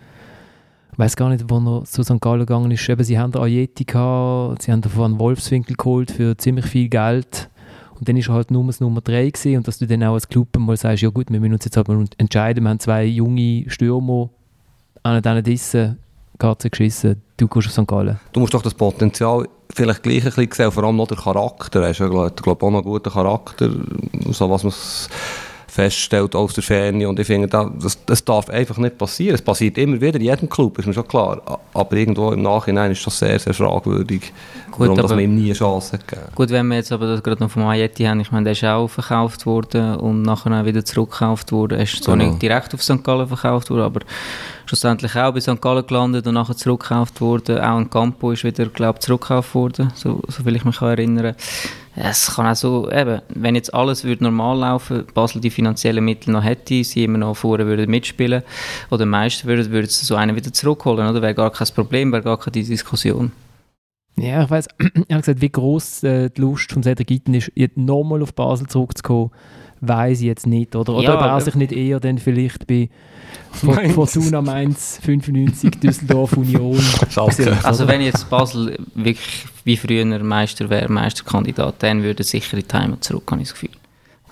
ich weiß gar nicht, wo er zu St. Gallen gegangen ist, eben, sie haben den Ayeti gehabt, sie haben den von Wolfswinkel geholt für ziemlich viel Geld. Und dann ist er halt Nummer Nummer 3 gewesen und dass du dann auch als Club mal sagst, ja gut, wir müssen uns jetzt aber entscheiden, wir haben zwei junge Stürmer, an denen dissen, Katze geschissen, du gehst auf St. Gallen. Du musst doch das Potenzial vielleicht gleich ein bisschen sehen, vor allem noch der Charakter. Er hat ja, glaube ich, auch noch einen guten Charakter, so was man feststellt aus der Ferne. Und ich finde, da- das, das darf einfach nicht passieren. Es passiert immer wieder in jedem Club, ist mir schon klar. Aber irgendwo im Nachhinein ist das sehr, sehr fragwürdig, Gut, warum dass aber- ihm nie eine Chance gegeben. Gut, wenn wir jetzt aber das gerade noch vom Ayeti haben, ich meine, der ist auch verkauft worden und nachher wieder zurückgekauft worden. Er ist zwar Genau. nicht direkt auf St. Gallen verkauft worden, aber schlussendlich auch bei St. Gallen gelandet und nachher zurückgekauft worden. Auch ein Campo ist wieder, glaube ich, zurückgekauft worden, so, so viel ich mich kann erinnern Es kann auch so, eben, wenn jetzt alles würde normal laufen, Basel die finanziellen Mittel noch hätte, sie immer noch vorne würden mitspielen oder Meister würden, würden sie so einen wieder zurückholen, oder? Wäre gar kein Problem, wäre gar keine Diskussion. Ja, ich weiß, hat gesagt, wie groß äh, die Lust von Cedric Itten ist, jetzt nochmal auf Basel zurückzukommen, weiß ich jetzt nicht. Oder, oder Ja, ob er sich nicht eher dann vielleicht bei Mainz. Fortuna Mainz 95, Düsseldorf Union. Schalke. Also wenn jetzt Basel wirklich wie früher Meister wäre, Meisterkandidat, dann würde er sicher in die Heimat zurück, habe ich das Gefühl.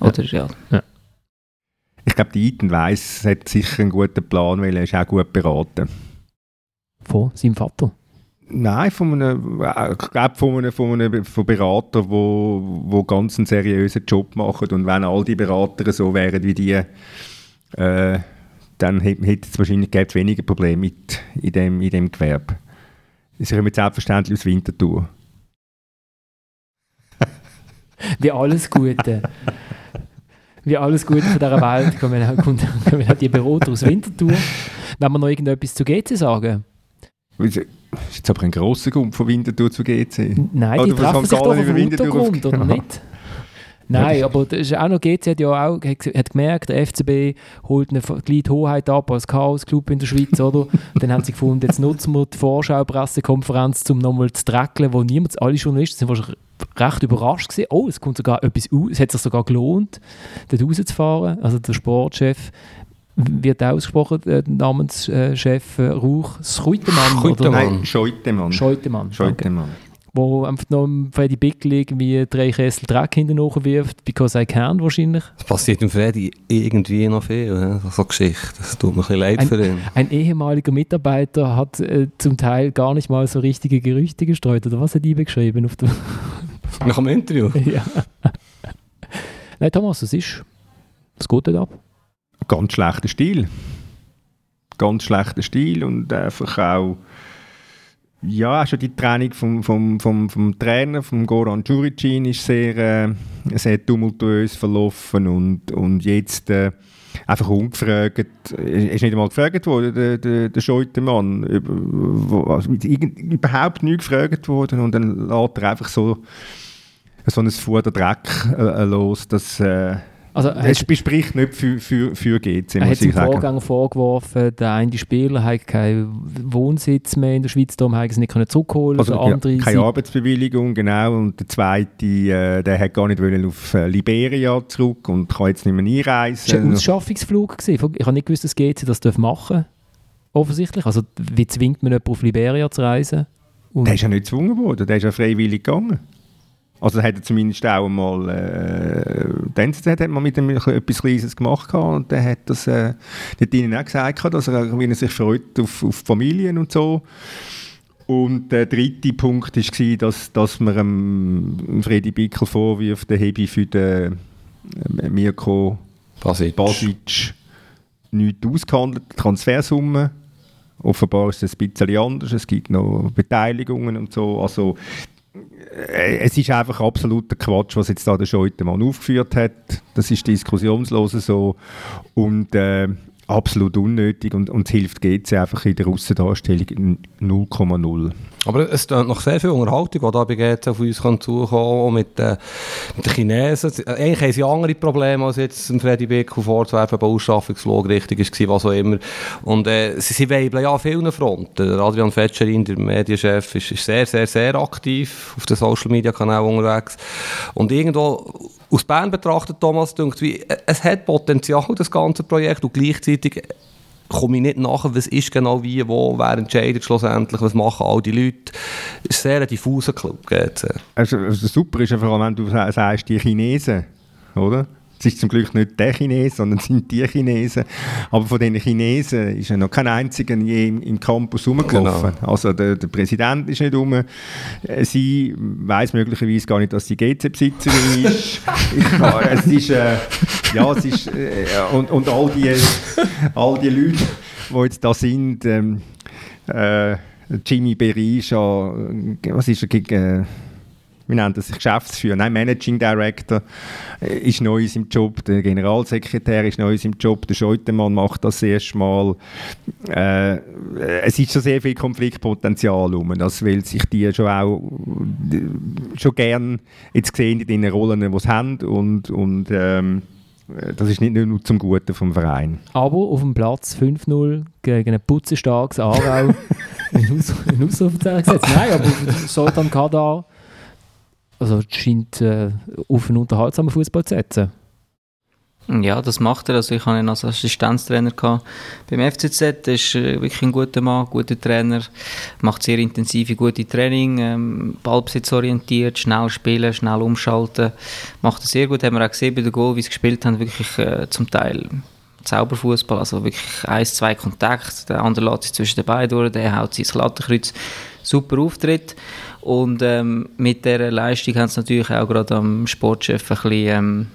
Oder ja. Ich glaube, die Eaton weiss, hat sicher einen guten Plan, weil er ist auch gut beraten. Von seinem Vater. Nein, von einem, äh, ich glaube von einem, von einem von Beratern, wo, wo ganz einen seriösen Job machen und wenn all die Berater so wären wie die, äh, dann hätte es wahrscheinlich gäbe weniger Probleme mit in dem, in dem Gewerbe. Sie kommen selbstverständlich aus Winterthur. Wie alles Gute. Wie alles Gute von dieser Welt kommen auch, kommen auch die Berater aus Winterthur. Wenn wir noch irgendetwas zu GC sagen? Ist jetzt aber ein grosser Grund von Winterthur zu GC. Nein, die Oder treffen sich doch auf dem Untergrund, oder nicht? Nein, aber das ist auch noch, GC hat ja auch hat, gemerkt, der FCB holt eine Glied Hoheit ab als Chaos-Club in der Schweiz, oder? Dann haben sie gefunden, jetzt nutzen wir die Vorschau-Pressekonferenz, um nochmal zu dreckeln, wo niemand, alle Journalisten sind wahrscheinlich recht überrascht gewesen. Oh, es kommt sogar etwas aus, es hat sich sogar gelohnt, dort rauszufahren. Also der Sportchef wird ausgesprochen, äh, der Namenschef äh, Rauch Schuitemann, oder? Schuitemann. Nein, Scheutemann. Scheutemann. Scheutemann. wo einfach noch Freddy Bickel irgendwie drei Kessel Dreck hinten wirft, because I can wahrscheinlich. Das passiert dem Freddy irgendwie noch viel, ne? so Geschichte. Das tut mir ein bisschen leid Ein- für ihn. Ein ehemaliger Mitarbeiter hat äh, zum Teil gar nicht mal so richtige Gerüchte gestreut, oder was hat Ibe geschrieben? Auf Nach dem Interview. ja. Nein, Thomas, was ist? Was geht dort ab? Ganz schlechter Stil. Ganz schlechter Stil und einfach auch ja, schon die Training vom, vom, vom, vom Trainer, vom Goran Juricin, ist sehr, äh, sehr tumultuös verlaufen und, und jetzt äh, einfach ungefragt, er ist nicht einmal gefragt worden, der, der, der wo, also überhaupt nicht gefragt worden und dann lässt er einfach so, so ein Fuder Dreck äh, los, das äh, Also, er es hat, bespricht nicht für, für, für GC, er hat sagen. Vorgänger vorgeworfen, der eine Spieler hat keinen Wohnsitz mehr in der Schweiz, darum haben sie es nicht können zurückholen Also, der ja, andere keine Arbeitsbewilligung, genau. Und der zweite, äh, der hat gar nicht wollen auf äh, Liberia zurück und kann jetzt nicht mehr Das war ein einreisen. Ausschaffungsflug. gewesen. Ich habe nicht gewusst, dass GC das machen darf. Offensichtlich. Also, wie zwingt man jemanden auf Liberia zu reisen? Und Der ist ja nicht gezwungen worden, der ist ja freiwillig gegangen. Also hat er zumindest auch einmal, äh, NZZ hat mal mit ihm etwas Kleines gemacht und der hat das äh, dort ihnen auch gesagt, dass er, wie er sich freut auf, auf Familien und so. Und der dritte Punkt war, dass, dass man ähm, Freddy Bickel vorwirft, der Hebi für den äh, Mirko Basic. Basic nicht ausgehandelt, Transfersumme. Offenbar ist es ein bisschen anders, es gibt noch Beteiligungen und so. Also, es ist einfach absoluter Quatsch, was jetzt da der Scheutemann aufgeführt hat. Das ist diskussionslos so und äh, absolut unnötig und, und es hilft GC einfach in der Aussendarstellung 0,0. Aber es klingt noch sehr viel Unterhaltung, die da bei GC auf uns kann zukommen mit, äh, mit den Chinesen. Sie- Eigentlich haben sie andere Probleme, als jetzt Freddy Bickel vorzuwerfen, ob ein Ausschaffungsflug richtig war, was auch immer. Und äh, sie, sie weibeln ja an vielen Fronten. Adrian Fetscherin, der Medienchef, ist, ist sehr, sehr, sehr aktiv auf den Social-Media-Kanälen unterwegs. Und irgendwo aus Bern betrachtet, Thomas, denkt, wie, äh, es hat Potenzial, das ganze Projekt, und gleichzeitig komme ich nicht nachher, was ist genau wie, wo, wer entscheidet schlussendlich, was machen all die Leute. Es ist ein sehr diffuser Club, GC. Also, super ist allem, wenn du sa- sagst, die Chinesen, oder? Es ist zum Glück nicht der Chines, sondern es sind die Chinesen. Aber von den Chinesen ist ja noch kein einziger je im, im Campus rumgelaufen. Also der, der Präsident ist nicht rum. Äh, Sie weiß möglicherweise gar nicht, dass sie GC-Besitzerin ist. ja, es ist, äh, ja, es ist, äh, und, und all die, all die Leute, die jetzt da sind, ähm, äh, Jimmy Berisha, äh, was ist er gegen, nennt er sich, Geschäftsführer, nein, Managing Director ist neu in seinem Job, der Generalsekretär ist neu in seinem Job, der Scheutemann macht das erste Mal. Äh, es ist schon sehr viel Konfliktpotenzial rum, das weil sich die schon auch schon gern jetzt sehen in den Rollen, die sie haben und, und ähm, äh, das ist nicht nur zum Guten vom Verein. Aber auf dem Platz 5-0 gegen ein putzenstarkes Aarau in Ausrufezeichen gesetzt. Nein, aber Sultan Kadar also scheint äh, auf einen unterhaltsamen Fußball zu setzen. Ja, das macht er. Also ich hatte ihn als Assistenztrainer gehabt beim FCZ. Er ist wirklich ein guter Mann, guter Trainer. Macht sehr intensive, gute Training. Ähm, Ballbesitzorientiert, schnell spielen, schnell umschalten. Macht er sehr gut. Haben wir auch gesehen bei der Goal, wie sie gespielt haben. Wirklich äh, zum Teil Zauberfußball. Also wirklich eins, zwei Kontakte. Der andere lässt sich zwischen den Beinen durch. Der haut ins Lattenkreuz. Super Auftritt. Und ähm, mit dieser Leistung haben sie natürlich auch gerade am Sportchef ein bisschen, ähm,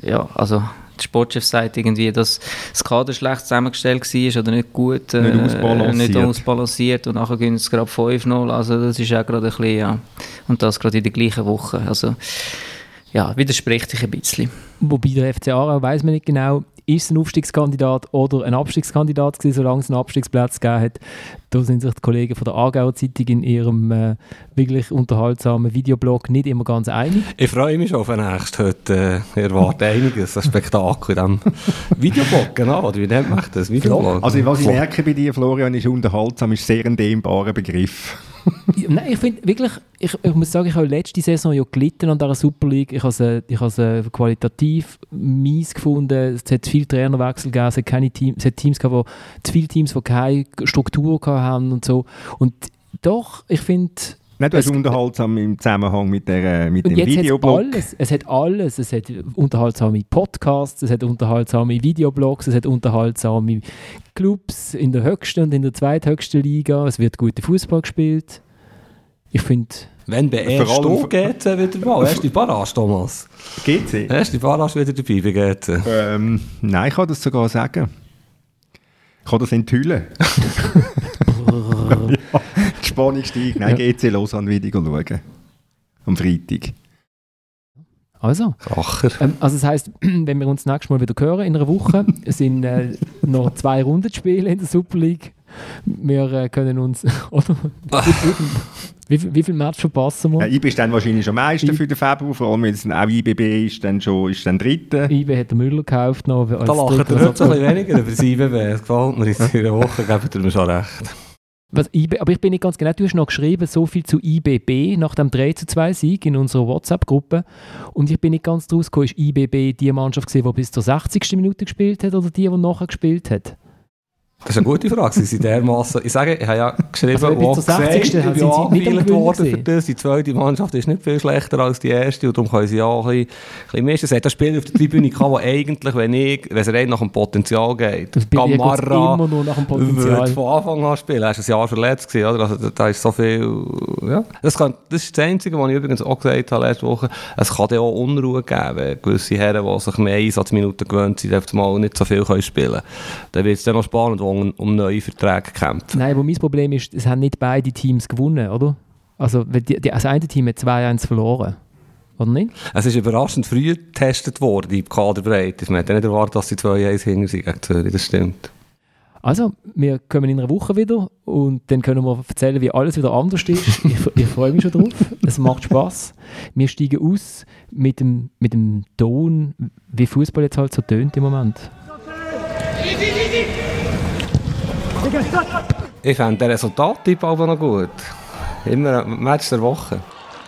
ja, also der Sportchef sagt irgendwie, dass das Kader schlecht zusammengestellt war oder nicht gut, äh, Nicht ausbalanciert. nicht ausbalanciert und nachher gehen es gerade 5-0, also das ist auch gerade ein bisschen, ja, und das gerade in der gleichen Woche, also ja, widerspricht sich ein bisschen. Wobei der FC Aarau weiß man nicht genau, ist es ein Aufstiegskandidat oder ein Abstiegskandidat gewesen, solange es einen Abstiegsplatz gegeben hat. Da sind sich die Kollegen von der Aargauer Zeitung in ihrem äh, wirklich unterhaltsamen Videoblog nicht immer ganz einig. Ich freue mich schon auf den nächsten heute. Äh, ich erwarte einiges, ein Spektakel in diesem Videoblog, genau. Oder wie nennt man das? Videoblog? Also was ich merke bei dir, Florian, ist unterhaltsam, ist sehr ein dehnbarer Begriff. Nein, ich finde wirklich, ich, ich muss sagen, ich habe letzte Saison ja gelitten an dieser Super League. Ich habe sie, ich habe sie qualitativ mies gefunden. Es hat viel Trainerwechsel gegeben, es hat, keine Team, es hat Teams gehabt, wo, zu viele Teams, die keine Struktur haben und so. Und doch, ich finde... Nein, du hast Es- unterhaltsam im Zusammenhang mit, der, mit Und dem Videoblog. alles. Es hat alles. Es hat unterhaltsame Podcasts, es hat unterhaltsame Videoblogs, es hat unterhaltsame Clubs in der höchsten und in der zweithöchsten Liga. Es wird guter Fußball gespielt. Ich finde, Wenn bei erst du GC wieder mal. Erste Barrage, Thomas. GC? Erste Barrage wieder dabei bei GC. Ähm, nein, ich kann das sogar sagen. Ich kann das enthüllen. ja, die Spannung steigt. Nein, GC Lausanne Video schauen. Am Freitag. also. Ähm, also das heisst, wenn wir uns nächstes Mal wieder hören in einer Woche, es sind äh, noch zwei Runden zu spielen in der Super League. Wir äh, können uns, oder? Wie, viel- wie, viel- wie viel Match verpassen wir? Ja, IB ist dann wahrscheinlich am meisten I- für den Februar, vor allem weil es auch IBB ist, dann schon ist dann dritte. IB hat den Müller gekauft noch. Als Da lachen dritter wir so ein bisschen weniger über das IBB. Gefällt mir. In dieser Woche geben mir schon recht. Was, IB, aber ich bin nicht ganz genau, du hast noch geschrieben, so viel zu IBB nach dem 3 zu 2 Sieg in unserer WhatsApp-Gruppe. Und ich bin nicht ganz draus gekommen, ist IBB die Mannschaft gewesen, die bis zur 60. Minute gespielt hat oder die, die nachher gespielt hat? Das ist eine gute Frage. Sie sind dermassen. Ich sage, ich habe ja geschrieben, Also, wo 60. ich bin Gewinnen worden für das. Die zweite Mannschaft ist nicht viel schlechter als die erste und darum können sie ja auch ein bisschen, ein bisschen mischen. Es hat ein Spiel auf der Tribüne gehabt, wo eigentlich, wenn ich, wenn es rein nach dem Potenzial geht, Gamarra immer nur nach dem würde Potenzial. von Anfang an spielen. Er ist ein Jahr verletzt gewesen, oder? Also, da- ist so viel, ja. Das, kann, das ist das Einzige, was ich übrigens auch gesagt habe letzte Woche. Es kann auch Unruhe geben, wenn gewisse Herren, die sich mehr Einsatzminuten gewöhnt sind, mal nicht so viel können spielen können. Dann wird es dann noch spannend, wo um, um neue Verträge kämpfen. Nein, aber mein Problem ist, es haben nicht beide Teams gewonnen, oder? Also die, die, das eine Team hat 2-1 verloren. Oder nicht? Es ist überraschend früh getestet worden, die Kaderbreite. Man ja nicht erwartet, dass sie 2-1 hinter sind gegen Zürich, das stimmt. Also, wir kommen in einer Woche wieder und dann können wir erzählen, wie alles wieder anders ist. ich, ich freue mich schon drauf. Es macht Spaß. Wir steigen aus mit dem, mit dem Ton, wie Fußball jetzt halt so tönt im Moment. Ich fände den Resultattipp aber noch gut. Immer ein Match der Woche.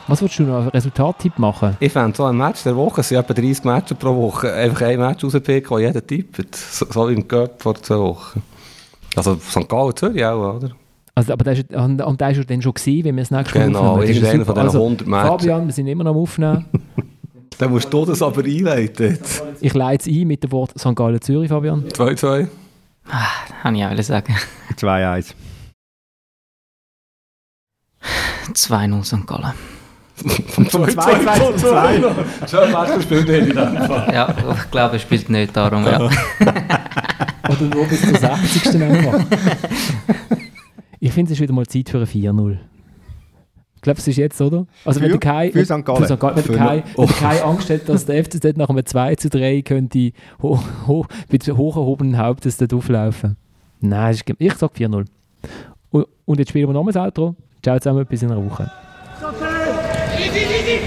Was würdest du noch einen Resultattipp machen? Ich fände so ein Match der Woche, es sind etwa 30 Matches pro Woche, einfach ein Match rauspicken, das jeder tippt. So, so im Cup vor zwei Wochen. Also St. Gallen, Zürich auch, oder? Also, aber ist, und, und ist ja dann schon gewesen, wenn wir das nächste Mal Genau, aufnehmen. Das super. von diesen also, 100 Matches. Fabian, wir sind immer noch am Aufnehmen. Dann musst du das aber einleiten. Ich leite es ein mit dem Wort St. Gallen Zürich, Fabian. 2-2. Kann ich auch sagen. 2-1. 2-0 St. Gallen. Vom 2-2 zu 2. Schön Match gespielt, hätte ich gedacht. Ja, ich glaube, er spielt nicht darum. Ja. Oder nur bis zur 60. einfach. Ich finde, es ist wieder mal Zeit für ein 4-0. Ich glaube, es ist jetzt, oder? Also wenn Für- der Kai, für St. Gallen. Für St. Gallen. Wenn, der Für- Kai, wenn der Kai Angst hat, dass der FCZ nach einem 2 zu 3 könnte ho, ho, mit hoch erhobenen Hauptes dort auflaufen. Nein, ist ich sage 4-0. Und, und jetzt spielen wir nochmal das Outro. Ciao zusammen, bis in einer Woche. Easy.